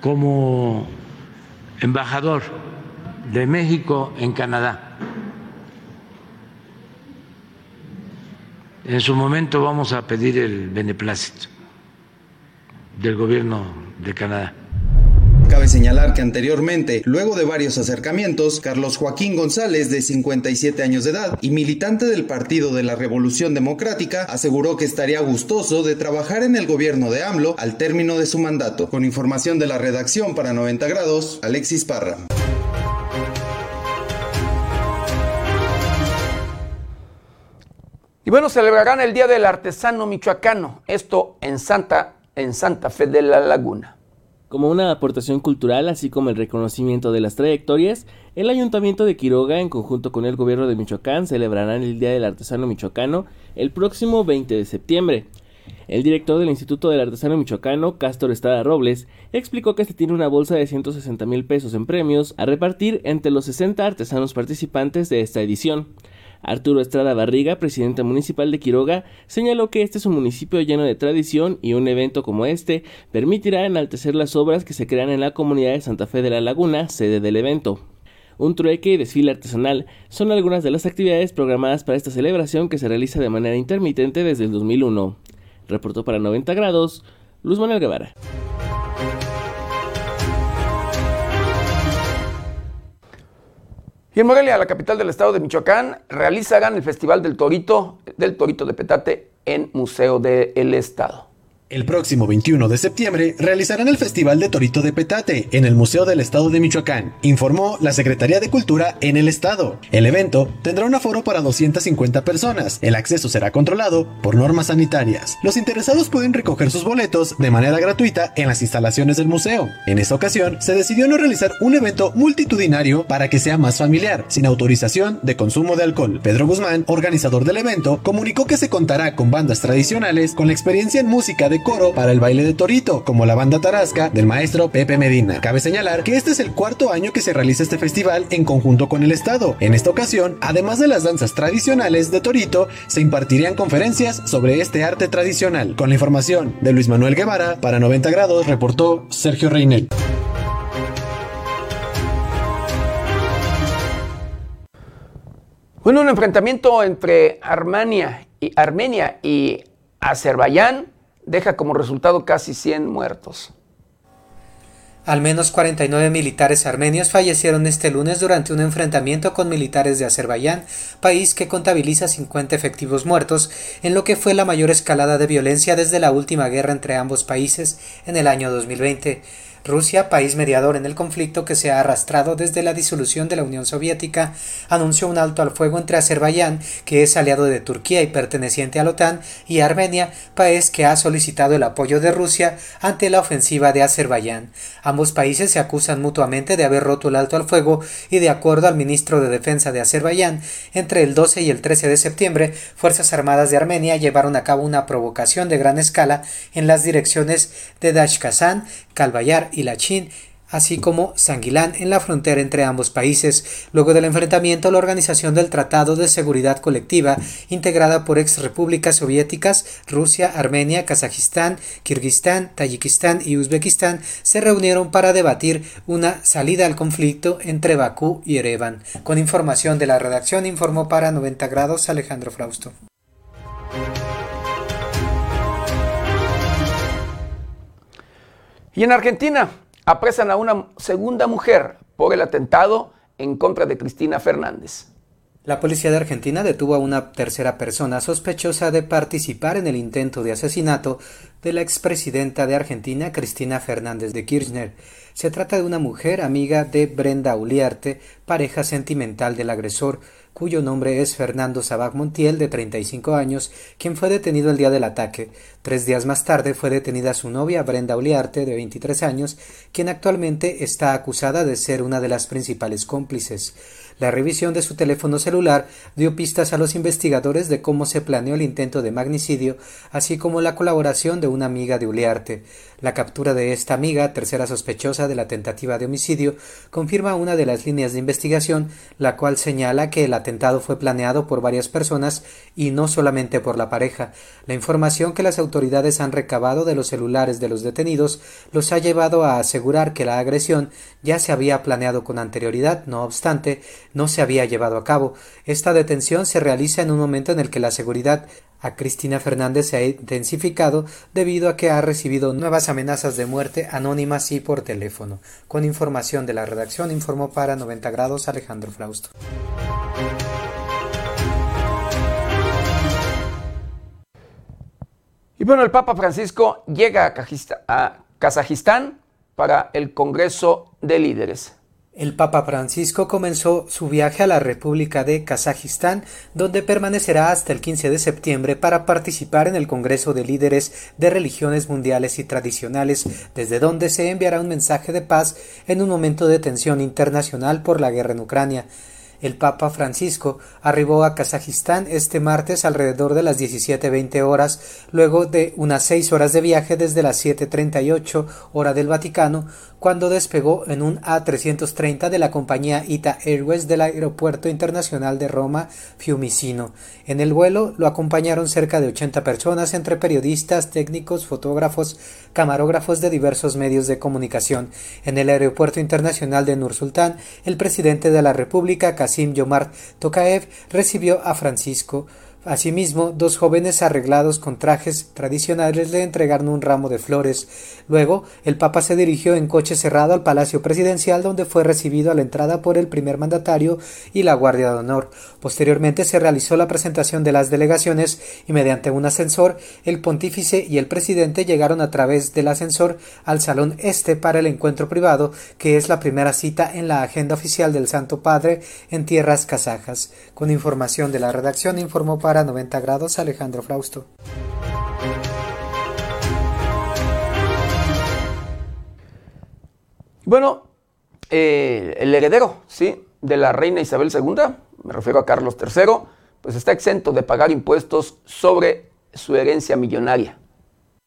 como embajador de México en Canadá. En su momento vamos a pedir el beneplácito del gobierno de Canadá. Cabe señalar que anteriormente, luego de varios acercamientos, Carlos Joaquín González, de 57 años de edad y militante del Partido de la Revolución Democrática, aseguró que estaría gustoso de trabajar en el gobierno de AMLO al término de su mandato. Con información de la redacción para 90 grados, Alexis Parra. Y bueno, celebrarán el Día del Artesano Michoacano, esto en Santa, en Santa Fe de la Laguna. Como una aportación cultural, así como el reconocimiento de las trayectorias, el Ayuntamiento de Quiroga, en conjunto con el gobierno de Michoacán, celebrarán el Día del Artesano Michoacano el próximo 20 de septiembre. El director del Instituto del Artesano Michoacano, Castor Estrada Robles, explicó que se tiene una bolsa de 160 mil pesos en premios a repartir entre los 60 artesanos participantes de esta edición. Arturo Estrada Barriga, presidente municipal de Quiroga, señaló que este es un municipio lleno de tradición y un evento como este permitirá enaltecer las obras que se crean en la comunidad de Santa Fe de la Laguna, sede del evento. Un trueque y desfile artesanal son algunas de las actividades programadas para esta celebración que se realiza de manera intermitente desde el 2001. Reportó para 90 grados Luz Manuel Guevara. Y en Morelia, la capital del estado de Michoacán, realizarán el Festival del Torito, del Torito de Petate en Museo del Estado. El próximo 21 de septiembre realizarán el Festival de Torito de Petate en el Museo del Estado de Michoacán, informó la Secretaría de Cultura en el Estado. El evento tendrá un aforo para 250 personas. El acceso será controlado por normas sanitarias. Los interesados pueden recoger sus boletos de manera gratuita en las instalaciones del museo. En esta ocasión, se decidió no realizar un evento multitudinario para que sea más familiar, sin autorización de consumo de alcohol. Pedro Guzmán, organizador del evento, comunicó que se contará con bandas tradicionales con la experiencia en música de coro para el baile de torito, como la banda Tarasca del maestro Pepe Medina. Cabe señalar que este es el cuarto año que se realiza este festival en conjunto con el Estado. En esta ocasión, además de las danzas tradicionales de torito, se impartirían conferencias sobre este arte tradicional. Con la información de Luis Manuel Guevara, para 90 grados, reportó Sergio Reinel. Bueno, un enfrentamiento entre Armenia y Armenia y Azerbaiyán deja como resultado casi 100 muertos. Al menos 49 militares armenios fallecieron este lunes durante un enfrentamiento con militares de Azerbaiyán, país que contabiliza 50 efectivos muertos, en lo que fue la mayor escalada de violencia desde la última guerra entre ambos países en el año 2020. Rusia, país mediador en el conflicto que se ha arrastrado desde la disolución de la Unión Soviética, anunció un alto al fuego entre Azerbaiyán, que es aliado de Turquía y perteneciente a la OTAN, y Armenia, país que ha solicitado el apoyo de Rusia ante la ofensiva de Azerbaiyán. Ambos países se acusan mutuamente de haber roto el alto al fuego y de acuerdo al ministro de Defensa de Azerbaiyán, entre el 12 y el 13 de septiembre, Fuerzas Armadas de Armenia llevaron a cabo una provocación de gran escala en las direcciones de Dashkazan, Kalbayar y Lachin, así como Sanguilán en la frontera entre ambos países. Luego del enfrentamiento, la Organización del Tratado de Seguridad Colectiva, integrada por ex repúblicas soviéticas, Rusia, Armenia, Kazajistán, Kirguistán, Tayikistán y Uzbekistán, se reunieron para debatir una salida al conflicto entre Bakú y Erevan. Con información de la redacción, informó para 90 grados Alejandro Frausto. Y en Argentina apresan a una segunda mujer por el atentado en contra de Cristina Fernández. La policía de Argentina detuvo a una tercera persona sospechosa de participar en el intento de asesinato de la expresidenta de Argentina, Cristina Fernández de Kirchner. Se trata de una mujer amiga de Brenda Uliarte, pareja sentimental del agresor, cuyo nombre es Fernando Sabac Montiel, de 35 años, quien fue detenido el día del ataque. Tres días más tarde fue detenida su novia, Brenda Uliarte, de 23 años, quien actualmente está acusada de ser una de las principales cómplices. La revisión de su teléfono celular dio pistas a los investigadores de cómo se planeó el intento de magnicidio, así como la colaboración de una amiga de Uliarte. La captura de esta amiga, tercera sospechosa de la tentativa de homicidio, confirma una de las líneas de investigación, la cual señala que el atentado fue planeado por varias personas y no solamente por la pareja. La información que las autoridades han recabado de los celulares de los detenidos los ha llevado a asegurar que la agresión ya se había planeado con anterioridad, no obstante, no se había llevado a cabo. Esta detención se realiza en un momento en el que la seguridad a Cristina Fernández se ha intensificado debido a que ha recibido nuevas amenazas de muerte anónimas y por teléfono. Con información de la redacción informó para 90 grados Alejandro Flausto. Y bueno, el Papa Francisco llega a Kazajistán para el Congreso de Líderes. El Papa Francisco comenzó su viaje a la República de Kazajistán, donde permanecerá hasta el 15 de septiembre para participar en el Congreso de Líderes de Religiones Mundiales y Tradicionales, desde donde se enviará un mensaje de paz en un momento de tensión internacional por la guerra en Ucrania. El Papa Francisco arribó a Kazajistán este martes alrededor de las 17.20 horas, luego de unas seis horas de viaje desde las 7.38 hora del Vaticano, cuando despegó en un A330 de la compañía Ita Airways del Aeropuerto Internacional de Roma Fiumicino. En el vuelo lo acompañaron cerca de 80 personas entre periodistas, técnicos, fotógrafos, camarógrafos de diversos medios de comunicación. En el Aeropuerto Internacional de Nur Sultán, el presidente de la República, Kasim Yomart Tokayev, recibió a Francisco Asimismo, dos jóvenes arreglados con trajes tradicionales le entregaron un ramo de flores. Luego, el Papa se dirigió en coche cerrado al Palacio Presidencial, donde fue recibido a la entrada por el primer mandatario y la Guardia de Honor. Posteriormente se realizó la presentación de las delegaciones y mediante un ascensor, el pontífice y el presidente llegaron a través del ascensor al Salón Este para el encuentro privado, que es la primera cita en la agenda oficial del Santo Padre en tierras kazajas. Con información de la redacción informó para 90 grados Alejandro Frausto. Bueno, eh, el heredero, ¿sí? De la reina Isabel II, me refiero a Carlos III, pues está exento de pagar impuestos sobre su herencia millonaria.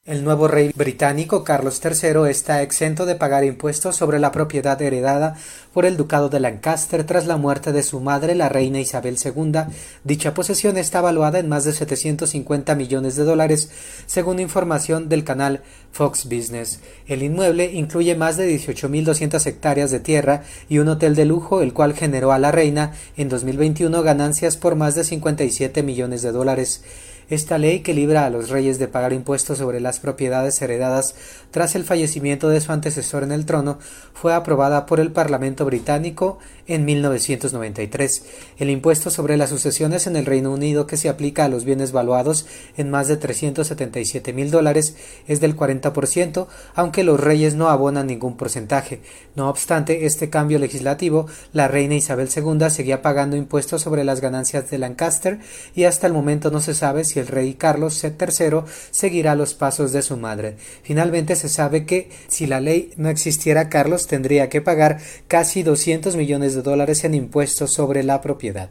El nuevo rey británico Carlos III está exento de pagar impuestos sobre la propiedad heredada por el ducado de Lancaster tras la muerte de su madre, la reina Isabel II. Dicha posesión está valuada en más de 750 millones de dólares, según información del canal Fox Business. El inmueble incluye más de 18.200 hectáreas de tierra y un hotel de lujo, el cual generó a la reina en 2021 ganancias por más de 57 millones de dólares. Esta ley que libra a los reyes de pagar impuestos sobre las propiedades heredadas tras el fallecimiento de su antecesor en el trono fue aprobada por el Parlamento británico en 1993. El impuesto sobre las sucesiones en el Reino Unido que se aplica a los bienes valuados en más de 377 mil dólares es del 40%, aunque los reyes no abonan ningún porcentaje. No obstante, este cambio legislativo, la reina Isabel II seguía pagando impuestos sobre las ganancias de Lancaster y hasta el momento no se sabe si el rey Carlos III seguirá los pasos de su madre. Finalmente se sabe que si la ley no existiera, Carlos tendría que pagar casi 200 millones de dólares en impuestos sobre la propiedad.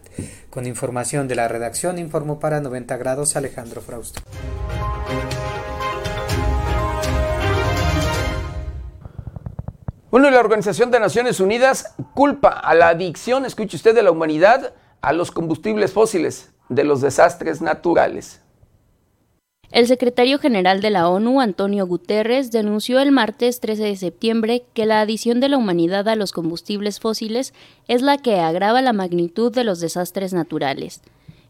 Con información de la redacción informó para 90 grados Alejandro Frausto. Bueno, la Organización de Naciones Unidas culpa a la adicción, escuche usted, de la humanidad a los combustibles fósiles de los desastres naturales. El secretario general de la ONU, Antonio Guterres, denunció el martes 13 de septiembre que la adición de la humanidad a los combustibles fósiles es la que agrava la magnitud de los desastres naturales.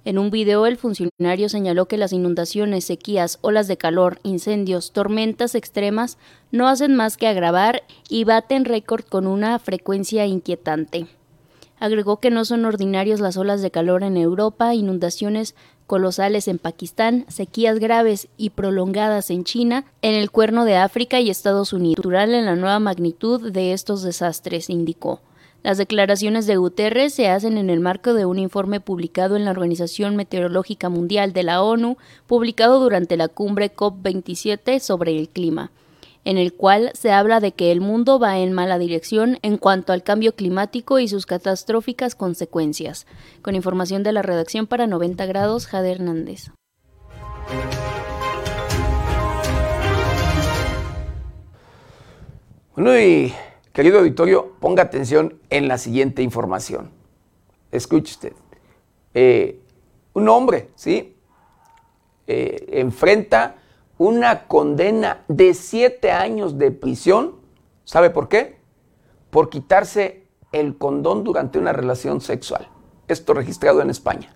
En un video, el funcionario señaló que las inundaciones, sequías, olas de calor, incendios, tormentas extremas no hacen más que agravar y baten récord con una frecuencia inquietante. Agregó que no son ordinarios las olas de calor en Europa, inundaciones colosales en Pakistán, sequías graves y prolongadas en China, en el Cuerno de África y Estados Unidos. Natural en la nueva magnitud de estos desastres, indicó. Las declaraciones de Guterres se hacen en el marco de un informe publicado en la Organización Meteorológica Mundial de la ONU, publicado durante la cumbre COP27 sobre el clima en el cual se habla de que el mundo va en mala dirección en cuanto al cambio climático y sus catastróficas consecuencias. Con información de la redacción para 90 grados, Jade Hernández. Bueno, y querido auditorio, ponga atención en la siguiente información. Escuche usted. Eh, un hombre, ¿sí? Eh, enfrenta una condena de siete años de prisión. ¿Sabe por qué? Por quitarse el condón durante una relación sexual. Esto registrado en España.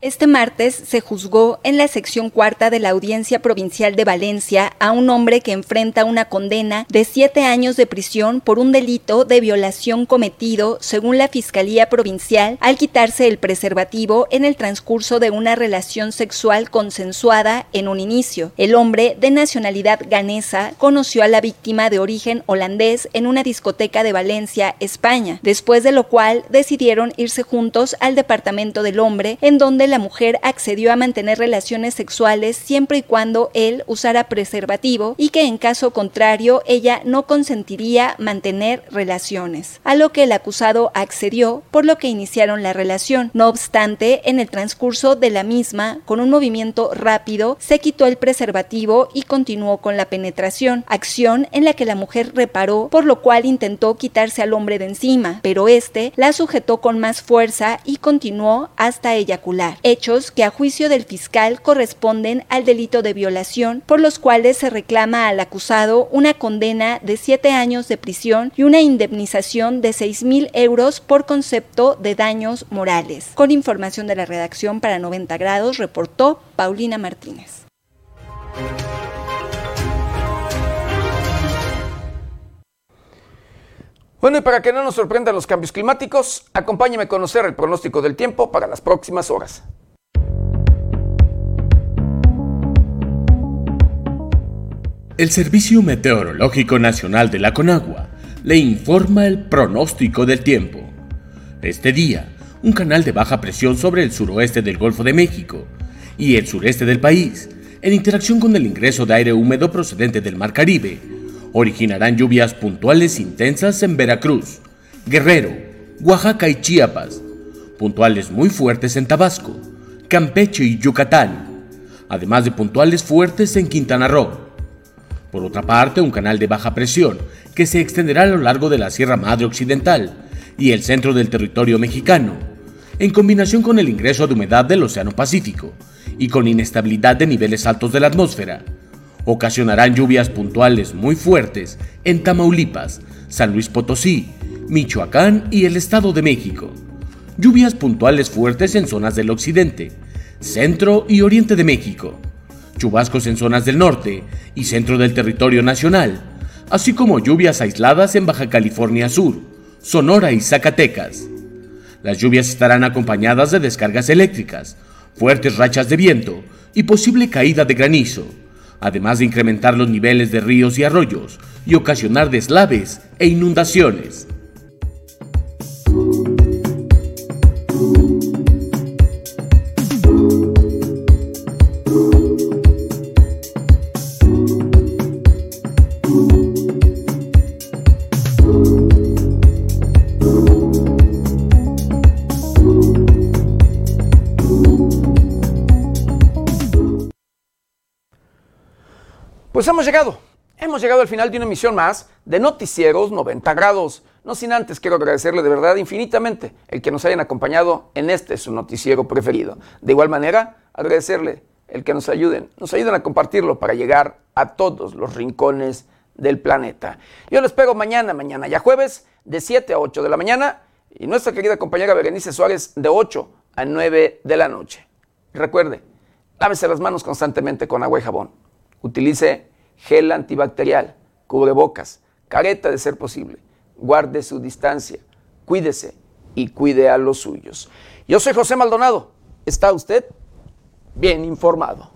Este martes se juzgó en la sección cuarta de la Audiencia Provincial de Valencia a un hombre que enfrenta una condena de siete años de prisión por un delito de violación cometido, según la Fiscalía Provincial, al quitarse el preservativo en el transcurso de una relación sexual consensuada en un inicio. El hombre, de nacionalidad ganesa, conoció a la víctima de origen holandés en una discoteca de Valencia, España, después de lo cual decidieron irse juntos al departamento del hombre, en donde la mujer accedió a mantener relaciones sexuales siempre y cuando él usara preservativo y que en caso contrario ella no consentiría mantener relaciones, a lo que el acusado accedió, por lo que iniciaron la relación. No obstante, en el transcurso de la misma, con un movimiento rápido, se quitó el preservativo y continuó con la penetración, acción en la que la mujer reparó, por lo cual intentó quitarse al hombre de encima, pero este la sujetó con más fuerza y continuó hasta eyacular. Hechos que a juicio del fiscal corresponden al delito de violación, por los cuales se reclama al acusado una condena de siete años de prisión y una indemnización de seis mil euros por concepto de daños morales. Con información de la redacción para 90 grados, reportó Paulina Martínez. Bueno, y para que no nos sorprendan los cambios climáticos, acompáñeme a conocer el pronóstico del tiempo para las próximas horas. El Servicio Meteorológico Nacional de la Conagua le informa el pronóstico del tiempo. Este día, un canal de baja presión sobre el suroeste del Golfo de México y el sureste del país, en interacción con el ingreso de aire húmedo procedente del Mar Caribe, originarán lluvias puntuales intensas en Veracruz, Guerrero, Oaxaca y Chiapas, puntuales muy fuertes en Tabasco, Campeche y Yucatán, además de puntuales fuertes en Quintana Roo. Por otra parte, un canal de baja presión que se extenderá a lo largo de la Sierra Madre Occidental y el centro del territorio mexicano, en combinación con el ingreso de humedad del Océano Pacífico y con inestabilidad de niveles altos de la atmósfera, ocasionarán lluvias puntuales muy fuertes en Tamaulipas, San Luis Potosí, Michoacán y el Estado de México. Lluvias puntuales fuertes en zonas del occidente, centro y oriente de México. Chubascos en zonas del norte y centro del territorio nacional, así como lluvias aisladas en Baja California Sur, Sonora y Zacatecas. Las lluvias estarán acompañadas de descargas eléctricas, fuertes rachas de viento y posible caída de granizo además de incrementar los niveles de ríos y arroyos y ocasionar deslaves e inundaciones. Pues hemos llegado, hemos llegado al final de una emisión más de Noticieros 90 grados. No sin antes quiero agradecerle de verdad infinitamente el que nos hayan acompañado en este su noticiero preferido. De igual manera, agradecerle el que nos ayuden, nos ayuden a compartirlo para llegar a todos los rincones del planeta. Yo les espero mañana, mañana ya jueves, de 7 a 8 de la mañana y nuestra querida compañera Berenice Suárez de 8 a 9 de la noche. recuerde, lávese las manos constantemente con agua y jabón. Utilice gel antibacterial, cubrebocas, careta de ser posible. Guarde su distancia, cuídese y cuide a los suyos. Yo soy José Maldonado. ¿Está usted bien informado?